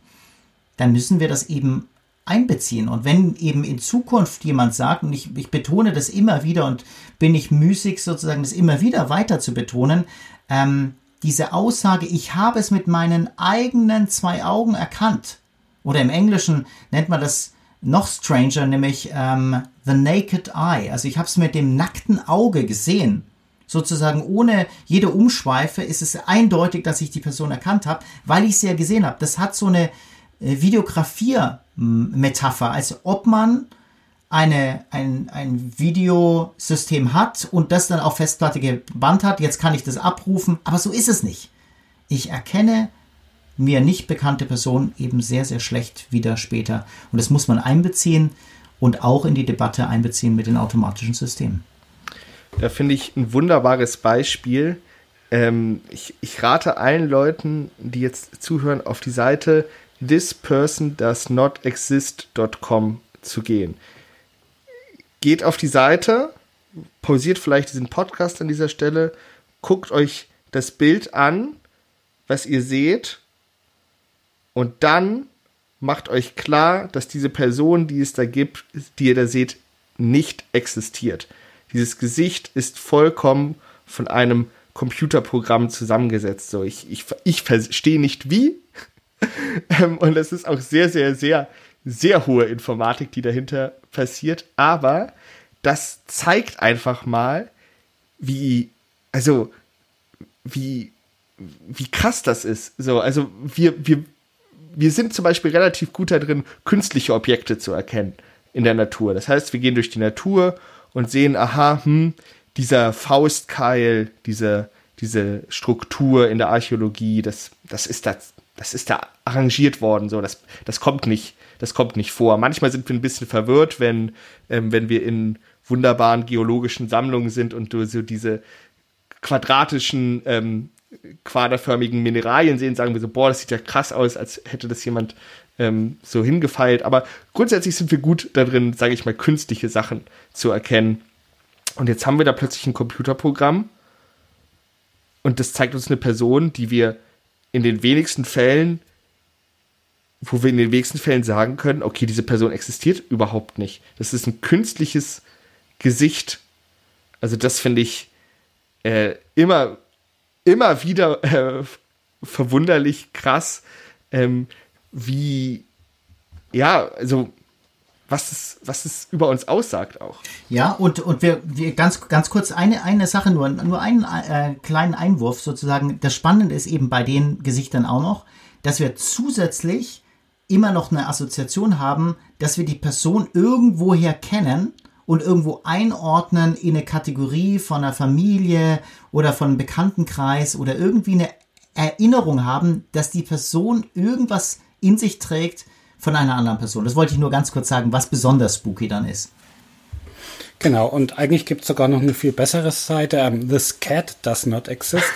B: dann müssen wir das eben einbeziehen. Und wenn eben in Zukunft jemand sagt, und ich, ich betone das immer wieder und bin ich müßig sozusagen das immer wieder weiter zu betonen, ähm, diese Aussage, ich habe es mit meinen eigenen zwei Augen erkannt. Oder im Englischen nennt man das noch stranger, nämlich ähm, the naked eye. Also ich habe es mit dem nackten Auge gesehen. Sozusagen ohne jede Umschweife ist es eindeutig, dass ich die Person erkannt habe, weil ich sie ja gesehen habe. Das hat so eine äh, Videografier-Metapher, als ob man eine, ein, ein Videosystem hat und das dann auf Festplatte gebannt hat. Jetzt kann ich das abrufen, aber so ist es nicht. Ich erkenne mir nicht bekannte Personen eben sehr, sehr schlecht wieder später. Und das muss man einbeziehen und auch in die Debatte einbeziehen mit den automatischen Systemen.
A: Da finde ich ein wunderbares Beispiel. Ähm, ich, ich rate allen Leuten, die jetzt zuhören, auf die Seite thispersondoesnotexist.com zu gehen. Geht auf die Seite, pausiert vielleicht diesen Podcast an dieser Stelle, guckt euch das Bild an, was ihr seht, und dann macht euch klar, dass diese Person, die es da gibt, die ihr da seht, nicht existiert. Dieses Gesicht ist vollkommen von einem Computerprogramm zusammengesetzt. So, ich, ich, ich verstehe nicht wie, *laughs* ähm, und es ist auch sehr, sehr, sehr, sehr hohe Informatik, die dahinter passiert. Aber das zeigt einfach mal, wie, also, wie, wie krass das ist. So, also wir, wir, wir sind zum Beispiel relativ gut darin, künstliche Objekte zu erkennen in der Natur. Das heißt, wir gehen durch die Natur und sehen, aha, hm, dieser Faustkeil, diese, diese Struktur in der Archäologie, das, das ist das, das ist da arrangiert worden, so, das, das kommt nicht, das kommt nicht vor. Manchmal sind wir ein bisschen verwirrt, wenn, ähm, wenn wir in wunderbaren geologischen Sammlungen sind und du so diese quadratischen ähm, quaderförmigen Mineralien sehen, sagen wir so, boah, das sieht ja krass aus, als hätte das jemand ähm, so hingefeilt. Aber grundsätzlich sind wir gut darin, sage ich mal, künstliche Sachen zu erkennen. Und jetzt haben wir da plötzlich ein Computerprogramm und das zeigt uns eine Person, die wir in den wenigsten Fällen, wo wir in den wenigsten Fällen sagen können, okay, diese Person existiert überhaupt nicht. Das ist ein künstliches Gesicht. Also das finde ich äh, immer, immer wieder äh, verwunderlich krass, ähm, wie, ja, also was es, was es über uns aussagt auch.
B: Ja, und, und wir, wir ganz, ganz kurz eine, eine Sache, nur, nur einen äh, kleinen Einwurf sozusagen. Das Spannende ist eben bei den Gesichtern auch noch, dass wir zusätzlich immer noch eine Assoziation haben, dass wir die Person irgendwoher kennen und irgendwo einordnen in eine Kategorie von einer Familie oder von einem Bekanntenkreis oder irgendwie eine Erinnerung haben, dass die Person irgendwas in sich trägt, von einer anderen Person. Das wollte ich nur ganz kurz sagen, was besonders spooky dann ist.
C: Genau, und eigentlich gibt es sogar noch eine viel bessere Seite, ähm, This Cat Does Not Exist,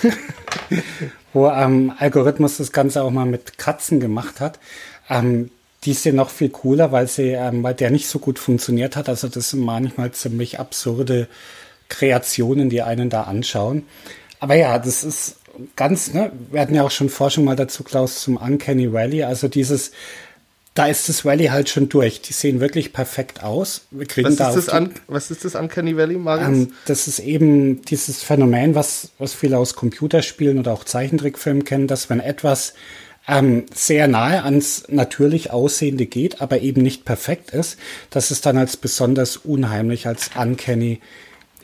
C: *laughs* wo ähm, Algorithmus das Ganze auch mal mit Katzen gemacht hat. Ähm, die ist ja noch viel cooler, weil sie, ähm, weil der nicht so gut funktioniert hat. Also das sind manchmal ziemlich absurde Kreationen, die einen da anschauen. Aber ja, das ist ganz, ne, wir hatten ja auch schon Forschung mal dazu, Klaus, zum Uncanny Valley. Also dieses, da ist das Valley halt schon durch. Die sehen wirklich perfekt aus.
A: Wir kriegen was, da ist das an, was ist das Uncanny Valley, Marius? Ähm,
C: das ist eben dieses Phänomen, was, was viele aus Computerspielen oder auch Zeichentrickfilmen kennen, dass wenn etwas ähm, sehr nahe ans natürlich Aussehende geht, aber eben nicht perfekt ist, dass es dann als besonders unheimlich, als uncanny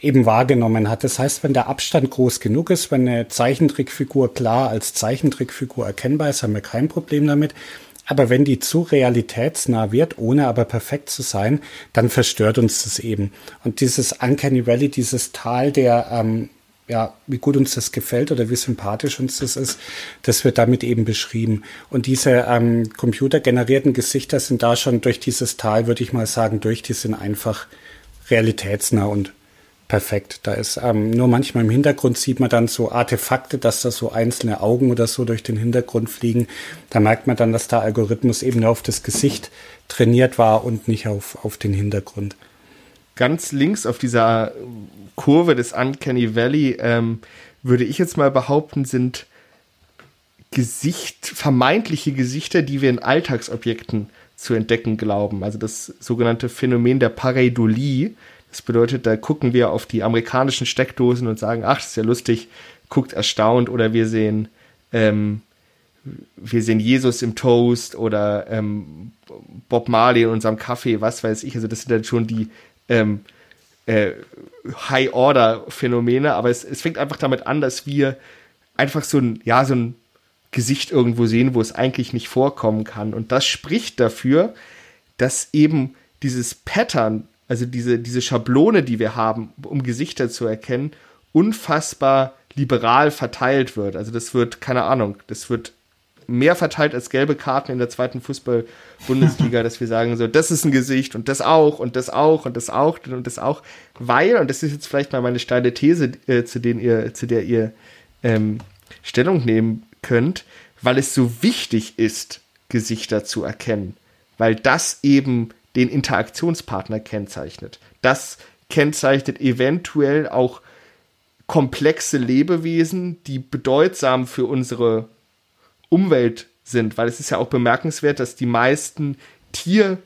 C: eben wahrgenommen hat. Das heißt, wenn der Abstand groß genug ist, wenn eine Zeichentrickfigur klar als Zeichentrickfigur erkennbar ist, haben wir kein Problem damit. Aber wenn die zu realitätsnah wird, ohne aber perfekt zu sein, dann verstört uns das eben. Und dieses Uncanny Valley, dieses Tal der, ähm, ja, wie gut uns das gefällt oder wie sympathisch uns das ist, das wird damit eben beschrieben. Und diese ähm, computergenerierten Gesichter sind da schon durch dieses Tal, würde ich mal sagen, durch, die sind einfach realitätsnah und perfekt. Da ist ähm, nur manchmal im Hintergrund sieht man dann so Artefakte, dass da so einzelne Augen oder so durch den Hintergrund fliegen. Da merkt man dann, dass der Algorithmus eben nur auf das Gesicht trainiert war und nicht auf, auf den Hintergrund.
A: Ganz links auf dieser Kurve des Uncanny Valley ähm, würde ich jetzt mal behaupten, sind Gesicht, vermeintliche Gesichter, die wir in Alltagsobjekten zu entdecken glauben. Also das sogenannte Phänomen der Pareidolie, das bedeutet, da gucken wir auf die amerikanischen Steckdosen und sagen, ach, das ist ja lustig, guckt erstaunt oder wir sehen, ähm, wir sehen Jesus im Toast oder ähm, Bob Marley in unserem Kaffee, was weiß ich. Also das sind dann schon die ähm, äh, High-Order-Phänomene, aber es, es fängt einfach damit an, dass wir einfach so ein, ja, so ein Gesicht irgendwo sehen, wo es eigentlich nicht vorkommen kann. Und das spricht dafür, dass eben dieses Pattern also diese, diese Schablone, die wir haben, um Gesichter zu erkennen, unfassbar liberal verteilt wird. Also das wird, keine Ahnung, das wird mehr verteilt als gelbe Karten in der zweiten Fußball-Bundesliga, dass wir sagen, so, das ist ein Gesicht und das auch und das auch und das auch und das auch, weil, und das ist jetzt vielleicht mal meine steile These, äh, zu, denen ihr, zu der ihr ähm, Stellung nehmen könnt, weil es so wichtig ist, Gesichter zu erkennen, weil das eben den Interaktionspartner kennzeichnet. Das kennzeichnet eventuell auch komplexe Lebewesen, die bedeutsam für unsere Umwelt sind, weil es ist ja auch bemerkenswert, dass die meisten Tier,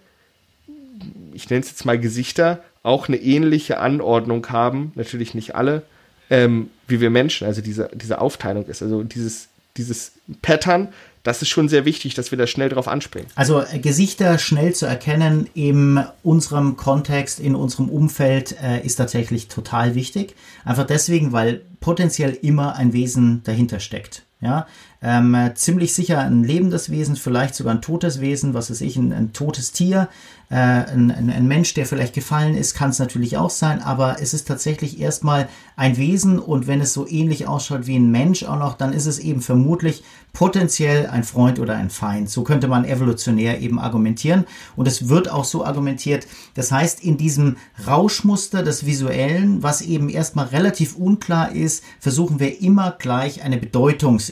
A: ich nenne es jetzt mal Gesichter, auch eine ähnliche Anordnung haben, natürlich nicht alle, ähm, wie wir Menschen, also diese, diese Aufteilung ist. Also dieses, dieses Pattern das ist schon sehr wichtig, dass wir da schnell drauf anspringen.
B: Also äh, Gesichter schnell zu erkennen in unserem Kontext, in unserem Umfeld äh, ist tatsächlich total wichtig. Einfach deswegen, weil potenziell immer ein Wesen dahinter steckt. Ja, ähm, ziemlich sicher ein lebendes Wesen, vielleicht sogar ein totes Wesen, was weiß ich, ein, ein totes Tier, äh, ein, ein, ein, Mensch, der vielleicht gefallen ist, kann es natürlich auch sein, aber es ist tatsächlich erstmal ein Wesen und wenn es so ähnlich ausschaut wie ein Mensch auch noch, dann ist es eben vermutlich potenziell ein Freund oder ein Feind. So könnte man evolutionär eben argumentieren und es wird auch so argumentiert. Das heißt, in diesem Rauschmuster des Visuellen, was eben erstmal relativ unklar ist, versuchen wir immer gleich eine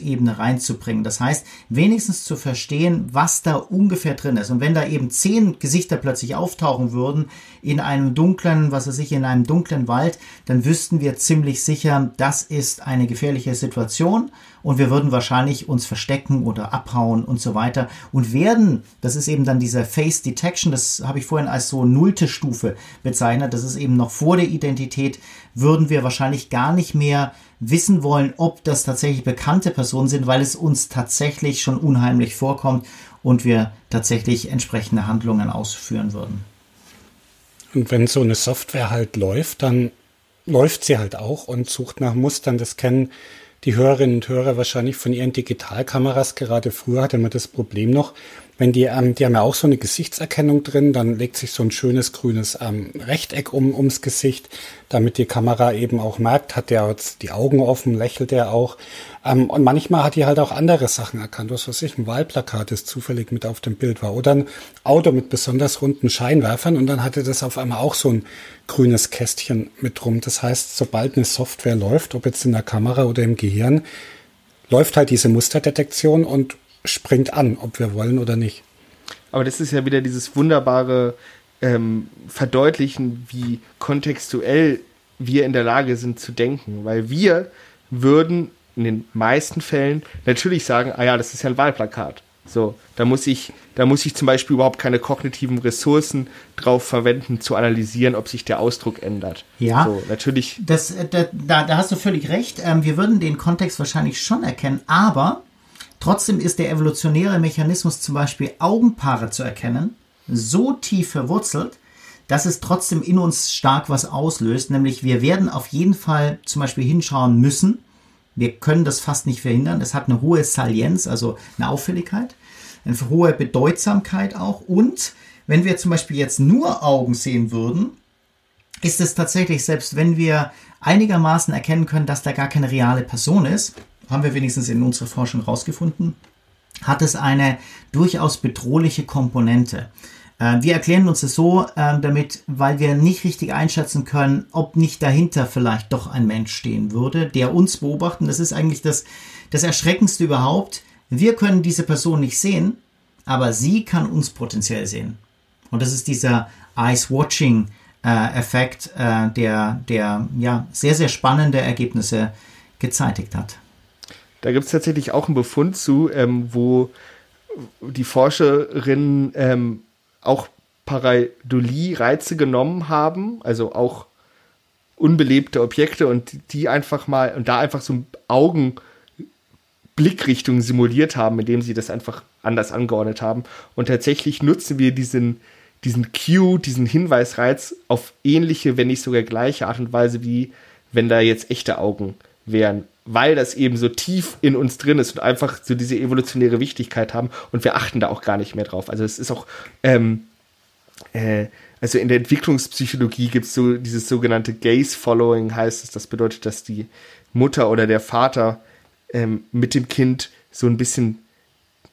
B: Bedeutungsebene reinzubringen. Das heißt, wenigstens zu verstehen, was da ungefähr drin ist. Und wenn da eben zehn Gesichter plötzlich auftauchen würden in einem dunklen, was weiß ich, in einem dunklen Wald, dann wüssten wir ziemlich sicher, das ist eine gefährliche Situation und wir würden wahrscheinlich uns verstecken oder abhauen und so weiter und werden, das ist eben dann dieser Face Detection, das habe ich vorhin als so nullte Stufe bezeichnet, das ist eben noch vor der Identität, würden wir wahrscheinlich gar nicht mehr wissen wollen, ob das tatsächlich bekannte Personen sind, weil es uns tatsächlich schon unheimlich vorkommt und wir tatsächlich entsprechende Handlungen ausführen würden.
C: Und wenn so eine Software halt läuft, dann läuft sie halt auch und sucht nach Mustern. Das kennen die Hörerinnen und Hörer wahrscheinlich von ihren Digitalkameras. Gerade früher hatte man das Problem noch, wenn die, ähm, die haben ja auch so eine Gesichtserkennung drin, dann legt sich so ein schönes grünes ähm, Rechteck um, ums Gesicht, damit die Kamera eben auch merkt, hat der jetzt die Augen offen, lächelt er auch. Ähm, und manchmal hat die halt auch andere Sachen erkannt. Was weiß ich, ein Wahlplakat, das zufällig mit auf dem Bild war. Oder ein Auto mit besonders runden Scheinwerfern und dann hatte das auf einmal auch so ein grünes Kästchen mit drum. Das heißt, sobald eine Software läuft, ob jetzt in der Kamera oder im Gehirn, läuft halt diese Musterdetektion und springt an, ob wir wollen oder nicht.
A: Aber das ist ja wieder dieses wunderbare ähm, Verdeutlichen, wie kontextuell wir in der Lage sind zu denken. Weil wir würden in den meisten Fällen natürlich sagen, ah ja, das ist ja ein Wahlplakat. So, da muss ich, da muss ich zum Beispiel überhaupt keine kognitiven Ressourcen drauf verwenden, zu analysieren, ob sich der Ausdruck ändert.
B: Ja,
A: so, natürlich.
B: Das, äh, da, da, hast du völlig recht. Ähm, wir würden den Kontext wahrscheinlich schon erkennen, aber Trotzdem ist der evolutionäre Mechanismus zum Beispiel Augenpaare zu erkennen so tief verwurzelt, dass es trotzdem in uns stark was auslöst, nämlich wir werden auf jeden Fall zum Beispiel hinschauen müssen. Wir können das fast nicht verhindern. Es hat eine hohe Salienz, also eine Auffälligkeit, eine hohe Bedeutsamkeit auch. Und wenn wir zum Beispiel jetzt nur Augen sehen würden, ist es tatsächlich, selbst wenn wir einigermaßen erkennen können, dass da gar keine reale Person ist, haben wir wenigstens in unserer Forschung herausgefunden, hat es eine durchaus bedrohliche Komponente. Äh, wir erklären uns das so ähm, damit, weil wir nicht richtig einschätzen können, ob nicht dahinter vielleicht doch ein Mensch stehen würde, der uns beobachtet. Das ist eigentlich das, das Erschreckendste überhaupt. Wir können diese Person nicht sehen, aber sie kann uns potenziell sehen. Und das ist dieser Eyes-Watching-Effekt, äh, der, der ja, sehr, sehr spannende Ergebnisse gezeitigt hat.
A: Da gibt es tatsächlich auch einen Befund zu, ähm, wo die Forscherinnen ähm, auch Pareidolie-Reize genommen haben, also auch unbelebte Objekte und die einfach mal und da einfach so Augenblickrichtungen simuliert haben, indem sie das einfach anders angeordnet haben. Und tatsächlich nutzen wir diesen, diesen Cue, diesen Hinweisreiz auf ähnliche, wenn nicht sogar gleiche Art und Weise, wie wenn da jetzt echte Augen wären weil das eben so tief in uns drin ist und einfach so diese evolutionäre Wichtigkeit haben und wir achten da auch gar nicht mehr drauf. Also es ist auch, ähm, äh, also in der Entwicklungspsychologie gibt es so dieses sogenannte Gaze-Following, heißt es, das bedeutet, dass die Mutter oder der Vater ähm, mit dem Kind so ein bisschen,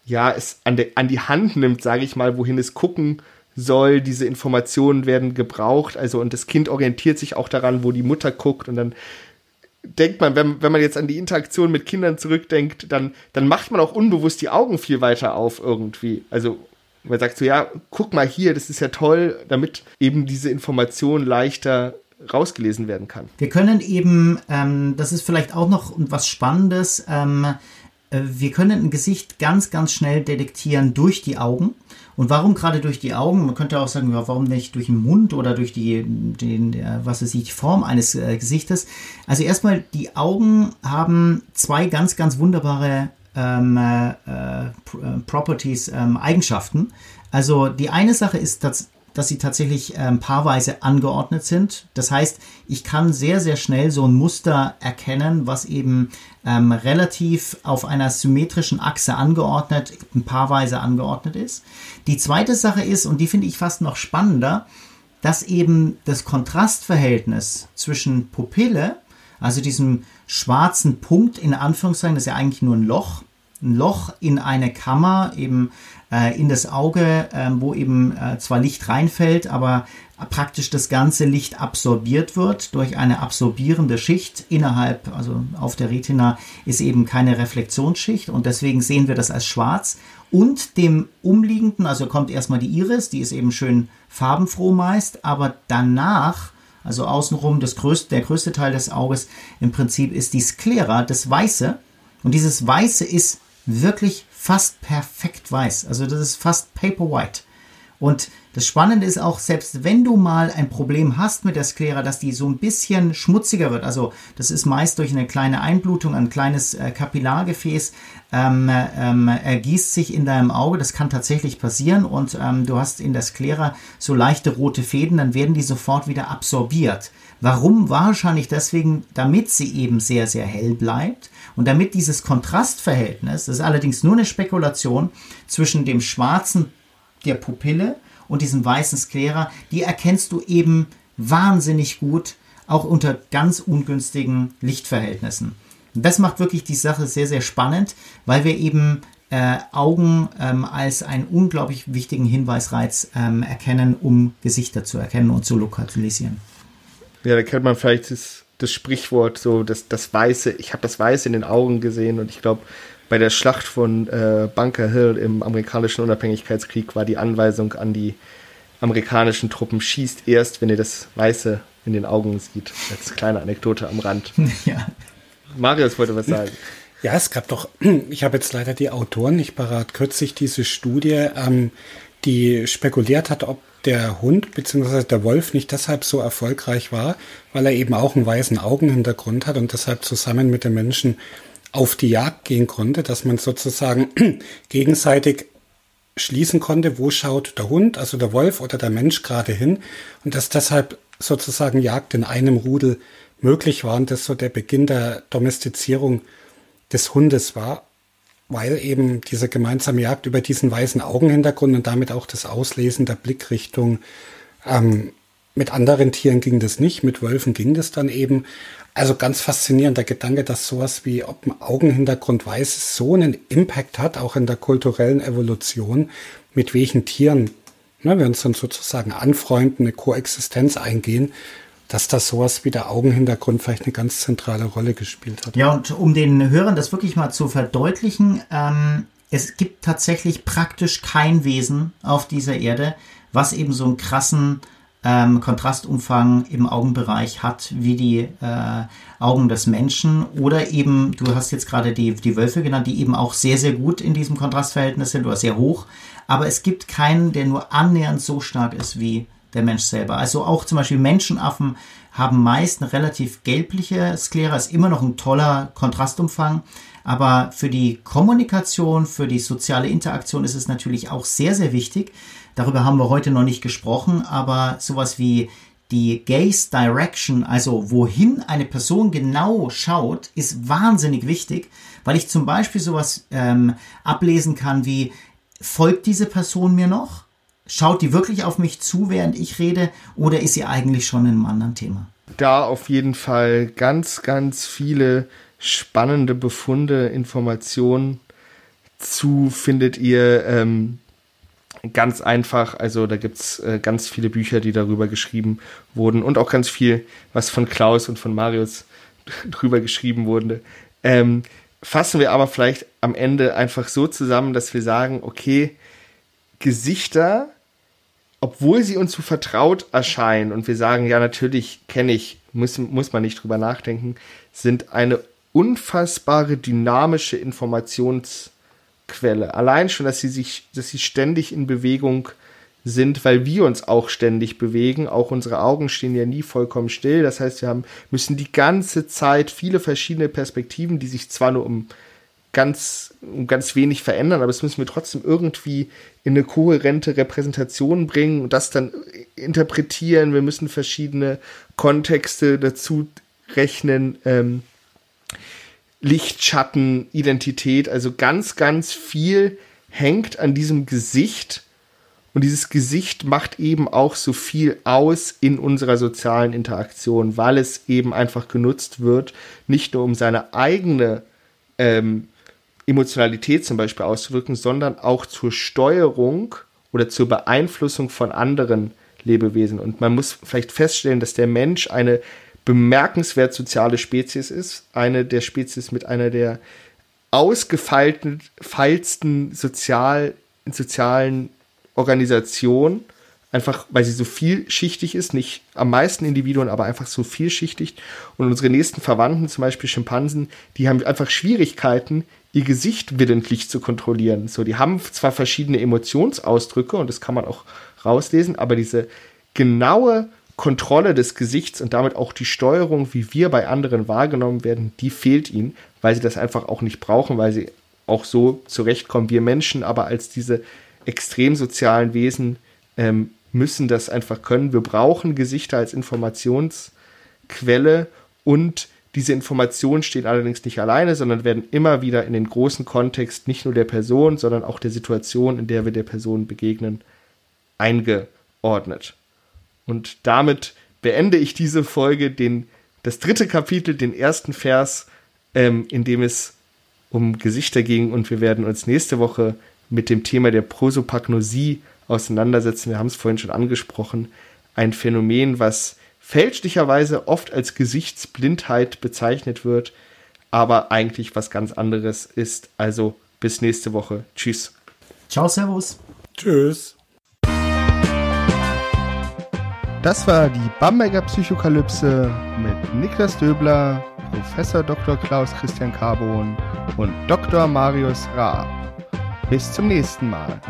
A: ja, es an, de, an die Hand nimmt, sage ich mal, wohin es gucken soll. Diese Informationen werden gebraucht, also und das Kind orientiert sich auch daran, wo die Mutter guckt und dann denkt man, wenn, wenn man jetzt an die Interaktion mit Kindern zurückdenkt, dann, dann macht man auch unbewusst die Augen viel weiter auf irgendwie. Also man sagt so, ja, guck mal hier, das ist ja toll, damit eben diese Information leichter rausgelesen werden kann.
B: Wir können eben, ähm, das ist vielleicht auch noch was Spannendes, ähm, äh, wir können ein Gesicht ganz, ganz schnell detektieren durch die Augen. Und warum gerade durch die Augen? Man könnte auch sagen, warum nicht durch den Mund oder durch die, den, was ist die Form eines äh, Gesichtes? Also erstmal, die Augen haben zwei ganz, ganz wunderbare ähm, äh, äh Properties, ähm, Eigenschaften. Also die eine Sache ist, dass dass sie tatsächlich ähm, paarweise angeordnet sind. Das heißt, ich kann sehr, sehr schnell so ein Muster erkennen, was eben ähm, relativ auf einer symmetrischen Achse angeordnet, paarweise angeordnet ist. Die zweite Sache ist, und die finde ich fast noch spannender, dass eben das Kontrastverhältnis zwischen Pupille, also diesem schwarzen Punkt in Anführungszeichen, das ist ja eigentlich nur ein Loch, ein Loch in eine Kammer, eben äh, in das Auge, äh, wo eben äh, zwar Licht reinfällt, aber praktisch das ganze Licht absorbiert wird durch eine absorbierende Schicht innerhalb, also auf der Retina ist eben keine Reflexionsschicht und deswegen sehen wir das als schwarz und dem umliegenden, also kommt erstmal die Iris, die ist eben schön farbenfroh meist, aber danach also außenrum das größte, der größte Teil des Auges im Prinzip ist die Sklera, das Weiße. Und dieses Weiße ist wirklich fast perfekt weiß. Also das ist fast paper white. Und das Spannende ist auch, selbst wenn du mal ein Problem hast mit der Sklera, dass die so ein bisschen schmutziger wird, also das ist meist durch eine kleine Einblutung, ein kleines äh, Kapillargefäß, ähm, ähm, ergießt sich in deinem Auge, das kann tatsächlich passieren und ähm, du hast in der Sklera so leichte rote Fäden, dann werden die sofort wieder absorbiert. Warum? Wahrscheinlich deswegen, damit sie eben sehr, sehr hell bleibt und damit dieses Kontrastverhältnis, das ist allerdings nur eine Spekulation, zwischen dem schwarzen der Pupille und diesem weißen Sklera, die erkennst du eben wahnsinnig gut, auch unter ganz ungünstigen Lichtverhältnissen. Und das macht wirklich die Sache sehr, sehr spannend, weil wir eben äh, Augen ähm, als einen unglaublich wichtigen Hinweisreiz ähm, erkennen, um Gesichter zu erkennen und zu lokalisieren.
A: Ja, da kennt man vielleicht das, das Sprichwort, so das, das Weiße, ich habe das Weiße in den Augen gesehen und ich glaube, bei der Schlacht von äh, Bunker Hill im amerikanischen Unabhängigkeitskrieg war die Anweisung an die amerikanischen Truppen, schießt erst, wenn ihr das Weiße in den Augen sieht. Als kleine Anekdote am Rand. *laughs* Ja. Marius wollte was sagen.
C: Ja, es gab doch, *clears throat* ich habe jetzt leider die Autoren nicht parat, kürzlich diese Studie, ähm, die spekuliert hat, ob der Hund bzw. der Wolf nicht deshalb so erfolgreich war, weil er eben auch einen weißen Augenhintergrund hat und deshalb zusammen mit den Menschen auf die Jagd gehen konnte, dass man sozusagen *clears throat* gegenseitig schließen konnte, wo schaut der Hund, also der Wolf oder der Mensch gerade hin und dass deshalb sozusagen Jagd in einem Rudel möglich war und das so der Beginn der Domestizierung des Hundes war, weil eben diese gemeinsame Jagd über diesen weißen Augenhintergrund und damit auch das Auslesen der Blickrichtung ähm, mit anderen Tieren ging das nicht, mit Wölfen ging das dann eben. Also ganz faszinierender Gedanke, dass sowas wie ob ein Augenhintergrund weiß so einen Impact hat, auch in der kulturellen Evolution, mit welchen Tieren ne, wir uns dann sozusagen anfreunden, eine Koexistenz eingehen, dass das sowas wie der Augenhintergrund vielleicht eine ganz zentrale Rolle gespielt hat.
B: Ja, und um den Hörern das wirklich mal zu verdeutlichen, ähm, es gibt tatsächlich praktisch kein Wesen auf dieser Erde, was eben so einen krassen ähm, Kontrastumfang im Augenbereich hat wie die äh, Augen des Menschen. Oder eben, du hast jetzt gerade die, die Wölfe genannt, die eben auch sehr, sehr gut in diesem Kontrastverhältnis sind oder sehr hoch. Aber es gibt keinen, der nur annähernd so stark ist wie der Mensch selber. Also auch zum Beispiel Menschenaffen haben meist eine relativ gelbliche Sklera, ist immer noch ein toller Kontrastumfang. Aber für die Kommunikation, für die soziale Interaktion ist es natürlich auch sehr, sehr wichtig, Darüber haben wir heute noch nicht gesprochen, aber sowas wie die Gaze Direction, also wohin eine Person genau schaut, ist wahnsinnig wichtig, weil ich zum Beispiel sowas ähm, ablesen kann wie, folgt diese Person mir noch? Schaut die wirklich auf mich zu, während ich rede, oder ist sie eigentlich schon in einem anderen Thema?
A: Da auf jeden Fall ganz, ganz viele spannende Befunde, Informationen zu findet ihr ähm, ganz einfach. Also da gibt's äh, ganz viele Bücher, die darüber geschrieben wurden und auch ganz viel, was von Klaus und von Marius *laughs* drüber geschrieben wurde. Ähm, fassen wir aber vielleicht am Ende einfach so zusammen, dass wir sagen, okay, Gesichter, obwohl sie uns so vertraut erscheinen und wir sagen, ja, natürlich kenne ich, muss, muss man nicht drüber nachdenken, sind eine unfassbare dynamische Informations- Quelle. Allein schon, dass sie sich, dass sie ständig in Bewegung sind, weil wir uns auch ständig bewegen. Auch unsere Augen stehen ja nie vollkommen still. Das heißt, wir haben, müssen die ganze Zeit viele verschiedene Perspektiven, die sich zwar nur um ganz, ganz wenig verändern, aber das müssen wir trotzdem irgendwie in eine kohärente Repräsentation bringen und das dann interpretieren. Wir müssen verschiedene Kontexte dazu rechnen. Ähm, Licht, Schatten, Identität, also ganz, ganz viel hängt an diesem Gesicht und dieses Gesicht macht eben auch so viel aus in unserer sozialen Interaktion, weil es eben einfach genutzt wird, nicht nur um seine eigene ähm, Emotionalität zum Beispiel auszudrücken, sondern auch zur Steuerung oder zur Beeinflussung von anderen Lebewesen. Und man muss vielleicht feststellen, dass der Mensch eine bemerkenswert soziale Spezies ist, eine der Spezies mit einer der ausgefeiltesten sozial, sozialen Organisation, einfach weil sie so vielschichtig ist, nicht am meisten Individuen, aber einfach so vielschichtig. Und unsere nächsten Verwandten, zum Beispiel Schimpansen, die haben einfach Schwierigkeiten, ihr Gesicht willentlich zu kontrollieren. So, die haben zwar verschiedene Emotionsausdrücke und das kann man auch rauslesen, aber diese genaue Kontrolle des Gesichts und damit auch die Steuerung, wie wir bei anderen wahrgenommen werden, die fehlt ihnen, weil sie das einfach auch nicht brauchen, weil sie auch so zurechtkommen. Wir Menschen aber als diese extrem sozialen Wesen ähm, müssen das einfach können. Wir brauchen Gesichter als Informationsquelle und diese Informationen stehen allerdings nicht alleine, sondern werden immer wieder in den großen Kontext nicht nur der Person, sondern auch der Situation, in der wir der Person begegnen, eingeordnet. Und damit beende ich diese Folge, den, das dritte Kapitel, den ersten Vers, ähm, in dem es um Gesichter ging. Und wir werden uns nächste Woche mit dem Thema der Prosopagnosie auseinandersetzen. Wir haben es vorhin schon angesprochen. Ein Phänomen, was fälschlicherweise oft als Gesichtsblindheit bezeichnet wird, aber eigentlich was ganz anderes ist. Also bis nächste Woche. Tschüss.
B: Ciao, Servus.
C: Tschüss.
A: Das war die Bamberger Psychokalypse mit Niklas Döbler, Professor Dr. Klaus Christian Carbon und Dr. Marius Raab. Bis zum nächsten Mal.